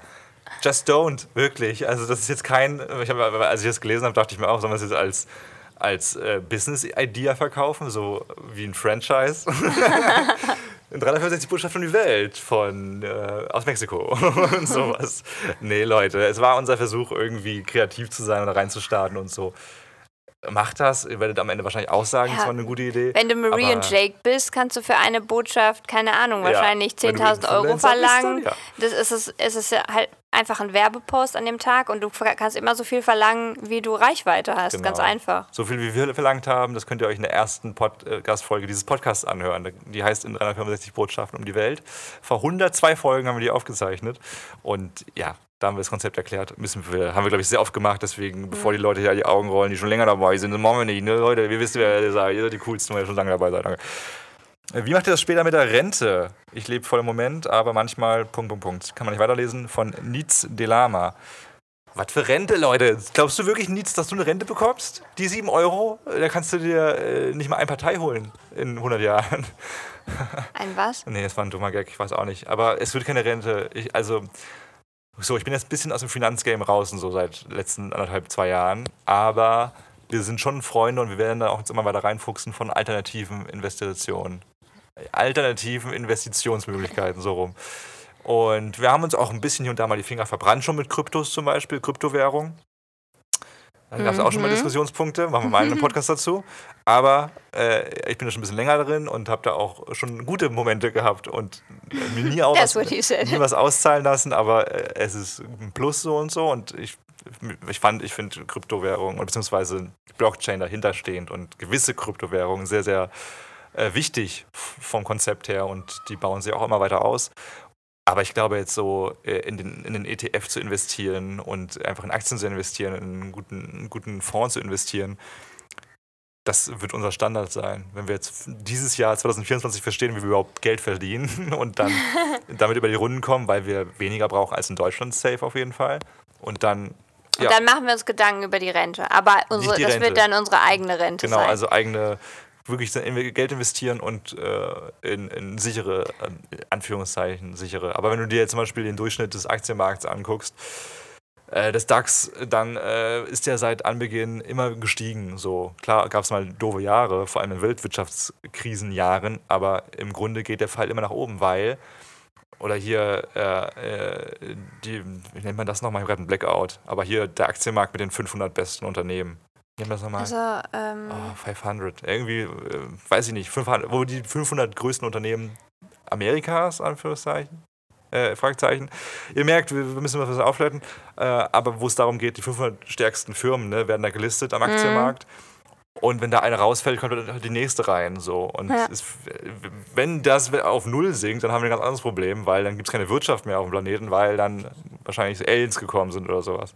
Just don't, wirklich. Also das ist jetzt kein, ich hab, als ich das gelesen habe, dachte ich mir auch, sollen wir es jetzt als, als äh, Business-Idea verkaufen, so wie ein Franchise? In 365 Botschaften um die Welt von äh, aus Mexiko und sowas. Nee, Leute, es war unser Versuch, irgendwie kreativ zu sein oder reinzustarten und so. Macht das, ihr werdet am Ende wahrscheinlich auch sagen, Ja. es war eine gute Idee. Wenn du Marie und Jake bist, kannst du für eine Botschaft, keine Ahnung, Ja, wahrscheinlich wenn du 10.000 Euro dann verlangen. ja. Das ist es, es ist ja halt einfach ein Werbepost an dem Tag und du kannst immer so viel verlangen, wie du Reichweite hast. Genau. Ganz einfach. So viel, wie wir verlangt haben, das könnt ihr euch in der ersten Podcast-Folge dieses Podcasts anhören. Die heißt in 365 Botschaften um die Welt. Vor 102 Folgen haben wir die aufgezeichnet. Und ja, da haben wir das Konzept erklärt. Müssen wir, haben wir, glaube ich, sehr oft gemacht. Deswegen, bevor die Leute hier die Augen rollen, die schon länger dabei sind, das machen wir nicht. Ne? Leute, wir wissen, wer ihr seid. Ihr seid die coolsten, weil ihr schon lange dabei seid. Danke. Wie macht ihr das später mit der Rente? Ich lebe voll im Moment, aber manchmal Punkt, Punkt, Punkt. Kann man nicht weiterlesen. Von Nietz Delama. Was für Rente, Leute? Glaubst du wirklich, Nietz, dass du eine Rente bekommst? Die 7 Euro? Da kannst du dir äh, nicht mal eine Partei holen in 100 Jahren. Ein was? Nee, das war ein dummer Gag, ich weiß auch nicht. Aber es wird keine Rente. Ich, also, so, ich bin jetzt ein bisschen aus dem Finanzgame raus und so seit letzten anderthalb, zwei Jahren. Aber wir sind schon Freunde und wir werden da auch jetzt immer weiter reinfuchsen von alternativen Investitionen. Alternativen Investitionsmöglichkeiten, so rum. Und wir haben uns auch ein bisschen hier und da mal die Finger verbrannt, schon mit Kryptos zum Beispiel, Kryptowährung. Da gab es auch schon mal Diskussionspunkte, machen wir mal einen Podcast dazu. Aber äh, ich bin da schon ein bisschen länger drin und habe da auch schon gute Momente gehabt und äh, mir nie, auch was, said. nie was auszahlen lassen, aber äh, es ist ein Plus so und so. Und ich, ich fand, ich finde Kryptowährungen oder beziehungsweise Blockchain dahinter stehend und gewisse Kryptowährungen sehr, sehr äh, wichtig vom Konzept her und die bauen sie auch immer weiter aus. Aber ich glaube, jetzt so äh, in den, in den ETF zu investieren und einfach in Aktien zu investieren, in einen guten, einen guten Fonds zu investieren, das wird unser Standard sein. Wenn wir jetzt dieses Jahr 2024 verstehen, wie wir überhaupt Geld verdienen und dann damit über die Runden kommen, weil wir weniger brauchen als in Deutschland, safe auf jeden Fall. Und dann, Und ja, dann machen wir uns Gedanken über die Rente. Aber unsere, die das Rente. wird dann unsere eigene Rente genau, sein. also eigene, wirklich in- Geld investieren und äh, in, in sichere, äh, Anführungszeichen, sichere. Aber wenn du dir jetzt zum Beispiel den Durchschnitt des Aktienmarkts anguckst, äh, des DAX, dann äh, ist der seit Anbeginn immer gestiegen. So klar gab es mal doofe Jahre, vor allem in Weltwirtschaftskrisenjahren, aber im Grunde geht der Fall immer nach oben, weil oder hier, äh, äh, die, wie nennt man das nochmal? Ich habe gerade einen Blackout. Aber hier der Aktienmarkt mit den 500 besten Unternehmen. Man das nochmal? Also, ähm, Oh, 500. Irgendwie, äh, weiß ich nicht, 500, wo die 500 größten Unternehmen Amerikas, Anführungszeichen, äh, Fragezeichen. Ihr merkt, wir, wir müssen was aufleiten, äh, aber wo es darum geht, die 500 stärksten Firmen ne, werden da gelistet am Aktienmarkt. Und wenn da eine rausfällt, kommt die nächste rein. So. Und Ja. es, wenn das auf Null sinkt, dann haben wir ein ganz anderes Problem, weil dann gibt es keine Wirtschaft mehr auf dem Planeten, weil dann wahrscheinlich Aliens gekommen sind oder sowas.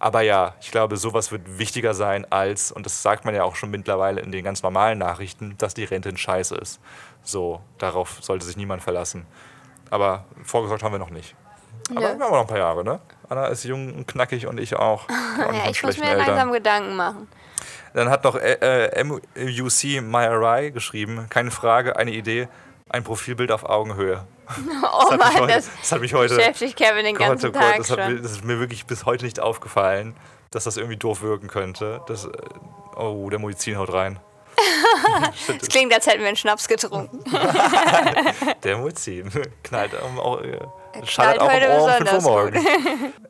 Aber ja, ich glaube, sowas wird wichtiger sein als, und das sagt man ja auch schon mittlerweile in den ganz normalen Nachrichten, dass die Rente ein Scheiß ist. So, darauf sollte sich niemand verlassen. Aber vorgesorgt haben wir noch nicht. Aber Nö. wir haben noch ein paar Jahre, ne? Anna ist jung und knackig und ich auch. ja, ich muss mir Eltern. langsam Gedanken machen. Dann hat noch äh, äh, MUC Mayarai geschrieben, keine Frage, eine Idee, ein Profilbild auf Augenhöhe. Oh das, Mann, heute, das das hat mich heute, beschäftigt Kevin den Gott, ganzen oh Gott, Tag das, hat mir, schon. das ist mir wirklich bis heute nicht aufgefallen, dass das irgendwie doof wirken könnte. Das, äh, oh, der Muizin haut rein. Es klingt, als hätten wir einen Schnaps getrunken. der Muizin knallt um, auch, äh, auch heute am Ohr um 5 Uhr besonders morgens.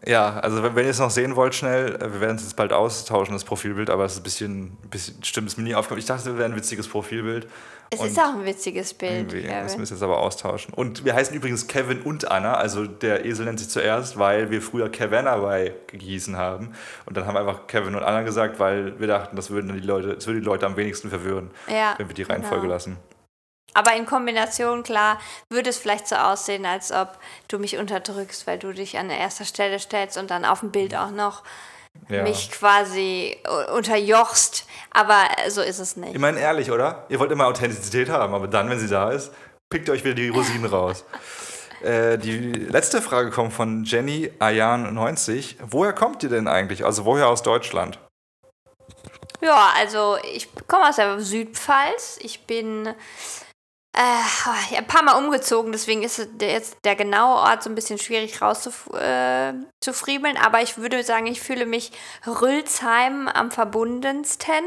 ja, also wenn, wenn ihr es noch sehen wollt, schnell, äh, wir werden es jetzt bald austauschen, das Profilbild, aber es ist ein bisschen, ein bisschen stimmt, es mir nie aufgekommen. Ich dachte, es wäre ein witziges Profilbild. Es Und ist auch ein witziges Bild. das müssen wir jetzt aber austauschen. Und wir heißen übrigens Kevin und Anna, also der Esel nennt sich zuerst, weil wir früher Kevinna bei gehießen haben. Und dann haben wir einfach Kevin und Anna gesagt, weil wir dachten, das würden die Leute, das würde die Leute am wenigsten verwirren, Ja, wenn wir die Reihenfolge genau. lassen. Aber in Kombination, klar, würde es vielleicht so aussehen, als ob du mich unterdrückst, weil du dich an erster Stelle stellst und dann auf dem Bild auch noch Ja. mich quasi u- unterjochst. Aber so ist es nicht. Immerhin ehrlich, oder? Ihr wollt immer Authentizität haben, aber dann, wenn sie da ist, pickt ihr euch wieder die Rosinen raus. Äh, die letzte Frage kommt von Jenny Ayan90. Woher kommt ihr denn eigentlich? Also woher aus Deutschland? Ja, also ich komme aus der Südpfalz. Ich bin äh, ein paar Mal umgezogen, deswegen ist der- jetzt der genaue Ort so ein bisschen schwierig rauszufriemeln. Äh, aber ich würde sagen, ich fühle mich Rülsheim am verbundensten.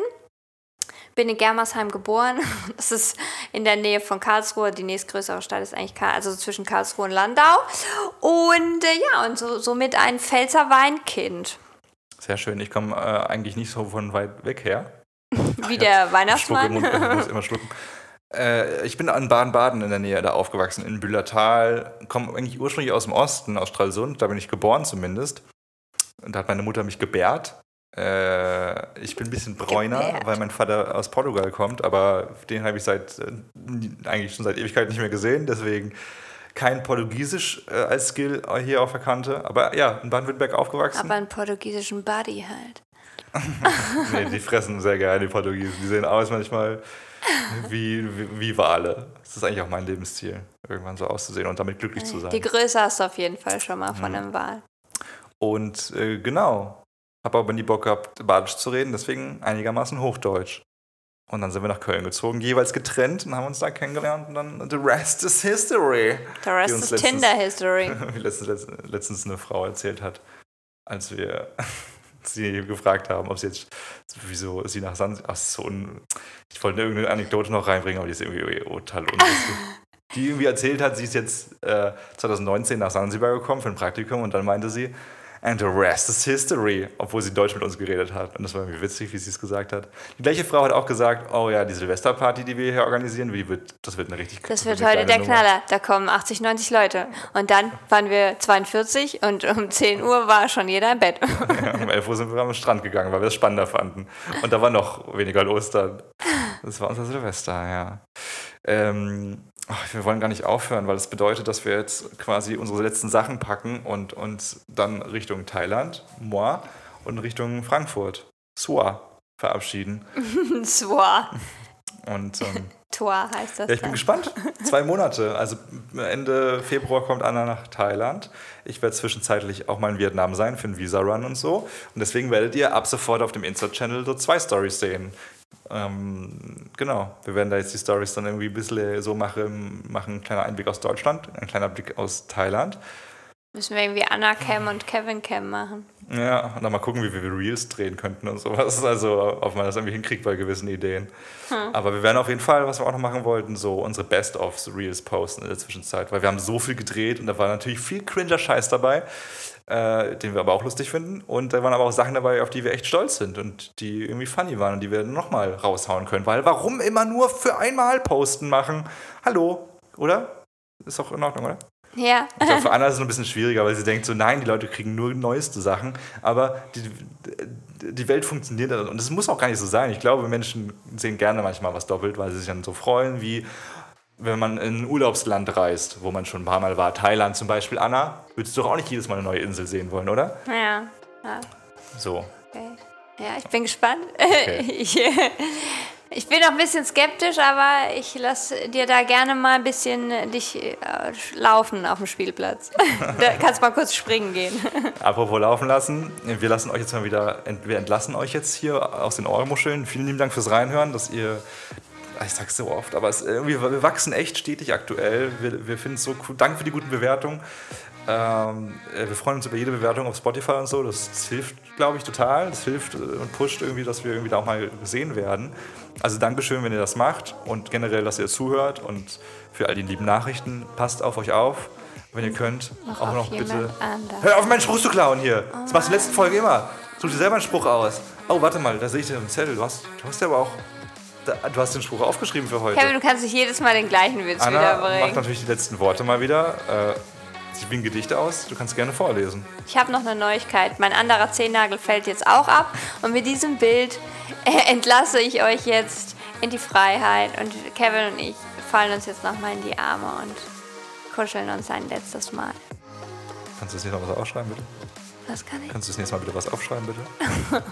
Bin in Germersheim geboren. Das ist in der Nähe von Karlsruhe. Die nächstgrößere Stadt ist eigentlich Karl also zwischen Karlsruhe und Landau. Und äh, ja, und so, somit ein Pfälzer Weinkind. Sehr schön. Ich komme äh, eigentlich nicht so von weit weg her. Wie der Weihnachtsmann. Ich muss immer schlucken. Äh, ich bin an Baden-Baden in der Nähe da aufgewachsen, in Bühlertal. Komme eigentlich ursprünglich aus dem Osten, aus Stralsund. Da bin ich geboren zumindest. Und da hat meine Mutter mich gebärt. Äh, ich bin ein bisschen bräuner, Gebärt. weil mein Vater aus Portugal kommt, aber den habe ich seit äh, eigentlich schon seit Ewigkeit nicht mehr gesehen. Deswegen kein Portugiesisch äh, als Skill hier auf der Kante. Aber ja, in Baden-Württemberg aufgewachsen. Aber einen portugiesischen Buddy halt. Nee, die fressen sehr gerne, die Portugiesen. Die sehen aus manchmal wie, wie, wie Wale. Das ist eigentlich auch mein Lebensziel, irgendwann so auszusehen und damit glücklich zu Die sein. Größe hast du auf jeden Fall schon mal Mhm. von einem Wal. Und äh, genau, habe aber nie Bock gehabt, Badisch zu reden, deswegen einigermaßen Hochdeutsch. Und dann sind wir nach Köln gezogen, jeweils getrennt und haben uns da kennengelernt und dann the rest is history. The rest Die is letztens- Tinder History. Wie letztens, letztens, letztens eine Frau erzählt hat, als wir sie gefragt haben, ob sie jetzt, wieso sie nach Sansibar, ach so, ich wollte irgendeine Anekdote noch reinbringen, aber die ist irgendwie total unlustig. die irgendwie erzählt hat, sie ist jetzt äh, 2019 nach Sansibar gekommen für ein Praktikum und dann meinte sie, and the rest is history, obwohl sie Deutsch mit uns geredet hat. Und das war irgendwie witzig, wie sie es gesagt hat. Die gleiche Frau hat auch gesagt, oh ja, die Silvesterparty, die wir hier organisieren, wie wird, das wird eine richtig Das wird heute der Nummer. Knaller. Da kommen 80, 90 Leute. Und dann waren wir 42 und um 10 Uhr war schon jeder im Bett. Ja, um 11 Uhr sind wir am Strand gegangen, weil wir es spannender fanden. Und da war noch weniger los dann. Das war unser Silvester, ja. Ähm, ach, wir wollen gar nicht aufhören, weil das bedeutet, dass wir jetzt quasi unsere letzten Sachen packen und uns dann Richtung Thailand, Moi, und Richtung Frankfurt, Sua, verabschieden. Swar. Und ähm, Tor heißt das. ja, ich bin dann. gespannt. Zwei Monate. Also Ende Februar kommt Anna nach Thailand. Ich werde zwischenzeitlich auch mal in Vietnam sein für einen Visa-Run und so. Und deswegen werdet ihr ab sofort auf dem Insta-Channel so zwei Stories sehen. Ähm, genau. Wir werden da jetzt die Stories dann irgendwie ein bisschen so machen, machen. Ein kleiner Einblick aus Deutschland, ein kleiner Blick aus Thailand. Müssen wir irgendwie Anna Cam und Kevin Cam machen. Ja, und dann mal gucken, wie wir Reels drehen könnten und sowas. Also, ob man das irgendwie hinkriegt bei gewissen Ideen. Aber wir werden auf jeden Fall, was wir auch noch machen wollten, so unsere Best-of-Reels posten in der Zwischenzeit. Weil wir haben so viel gedreht und da war natürlich viel cringer Scheiß dabei, äh, den wir aber auch lustig finden. Und da waren aber auch Sachen dabei, auf die wir echt stolz sind und die irgendwie funny waren und die wir nochmal raushauen können. Weil warum immer nur für einmal posten machen? Hallo, oder? Ist doch in Ordnung, oder? Ja. Ich glaube, für Anna ist es ein bisschen schwieriger, weil sie denkt so, nein, die Leute kriegen nur neueste Sachen. Aber die, die Welt funktioniert und das muss auch gar nicht so sein. Ich glaube, Menschen sehen gerne manchmal was doppelt, weil sie sich dann so freuen, wie wenn man in ein Urlaubsland reist, wo man schon ein paar Mal war. Thailand zum Beispiel. Anna, würdest du doch auch nicht jedes Mal eine neue Insel sehen wollen, oder? Ja. ja. So. Okay. Ja, ich bin gespannt. Okay. Ich, ich bin noch ein bisschen skeptisch, aber ich lasse dir da gerne mal ein bisschen dich äh, laufen auf dem Spielplatz. da kannst mal kurz springen gehen. Apropos laufen lassen, wir lassen euch jetzt mal wieder, wir entlassen euch jetzt hier aus den Ohrmuscheln. Vielen lieben Dank fürs Reinhören, dass ihr, ich sag's so oft, aber es, irgendwie, wir wachsen echt stetig aktuell. Wir, wir finden es so cool. Danke für die guten Bewertungen. Ähm, äh, wir freuen uns über jede Bewertung auf Spotify und so. Das, das hilft, glaube ich, total. Das hilft äh, und pusht irgendwie, dass wir irgendwie da auch mal gesehen werden. Also Dankeschön, wenn ihr das macht und generell, dass ihr zuhört und für all die lieben Nachrichten. Passt auf euch auf Wenn ihr könnt, auch auf noch bitte. anderen. Hör auf, meinen Spruch zu klauen hier. Das machst du in der letzten Folge immer. Such dir selber einen Spruch aus. Oh, warte mal, da sehe ich den im Zettel. Du hast, du hast ja aber auch. Du hast den Spruch aufgeschrieben für heute. Kevin, du kannst nicht jedes Mal den gleichen Witz Anna wiederbringen. natürlich die letzten Worte mal wieder. Äh, sie wie ein Gedicht aus. Du kannst gerne vorlesen. Ich habe noch eine Neuigkeit. Mein anderer Zehennagel fällt jetzt auch ab. Und mit diesem Bild äh, entlasse ich euch jetzt in die Freiheit. Und Kevin und ich fallen uns jetzt nochmal in die Arme und kuscheln uns ein letztes Mal. Kannst du das nächste Mal was aufschreiben, bitte? Was kann ich? Kannst du das nächste Mal bitte was aufschreiben, bitte?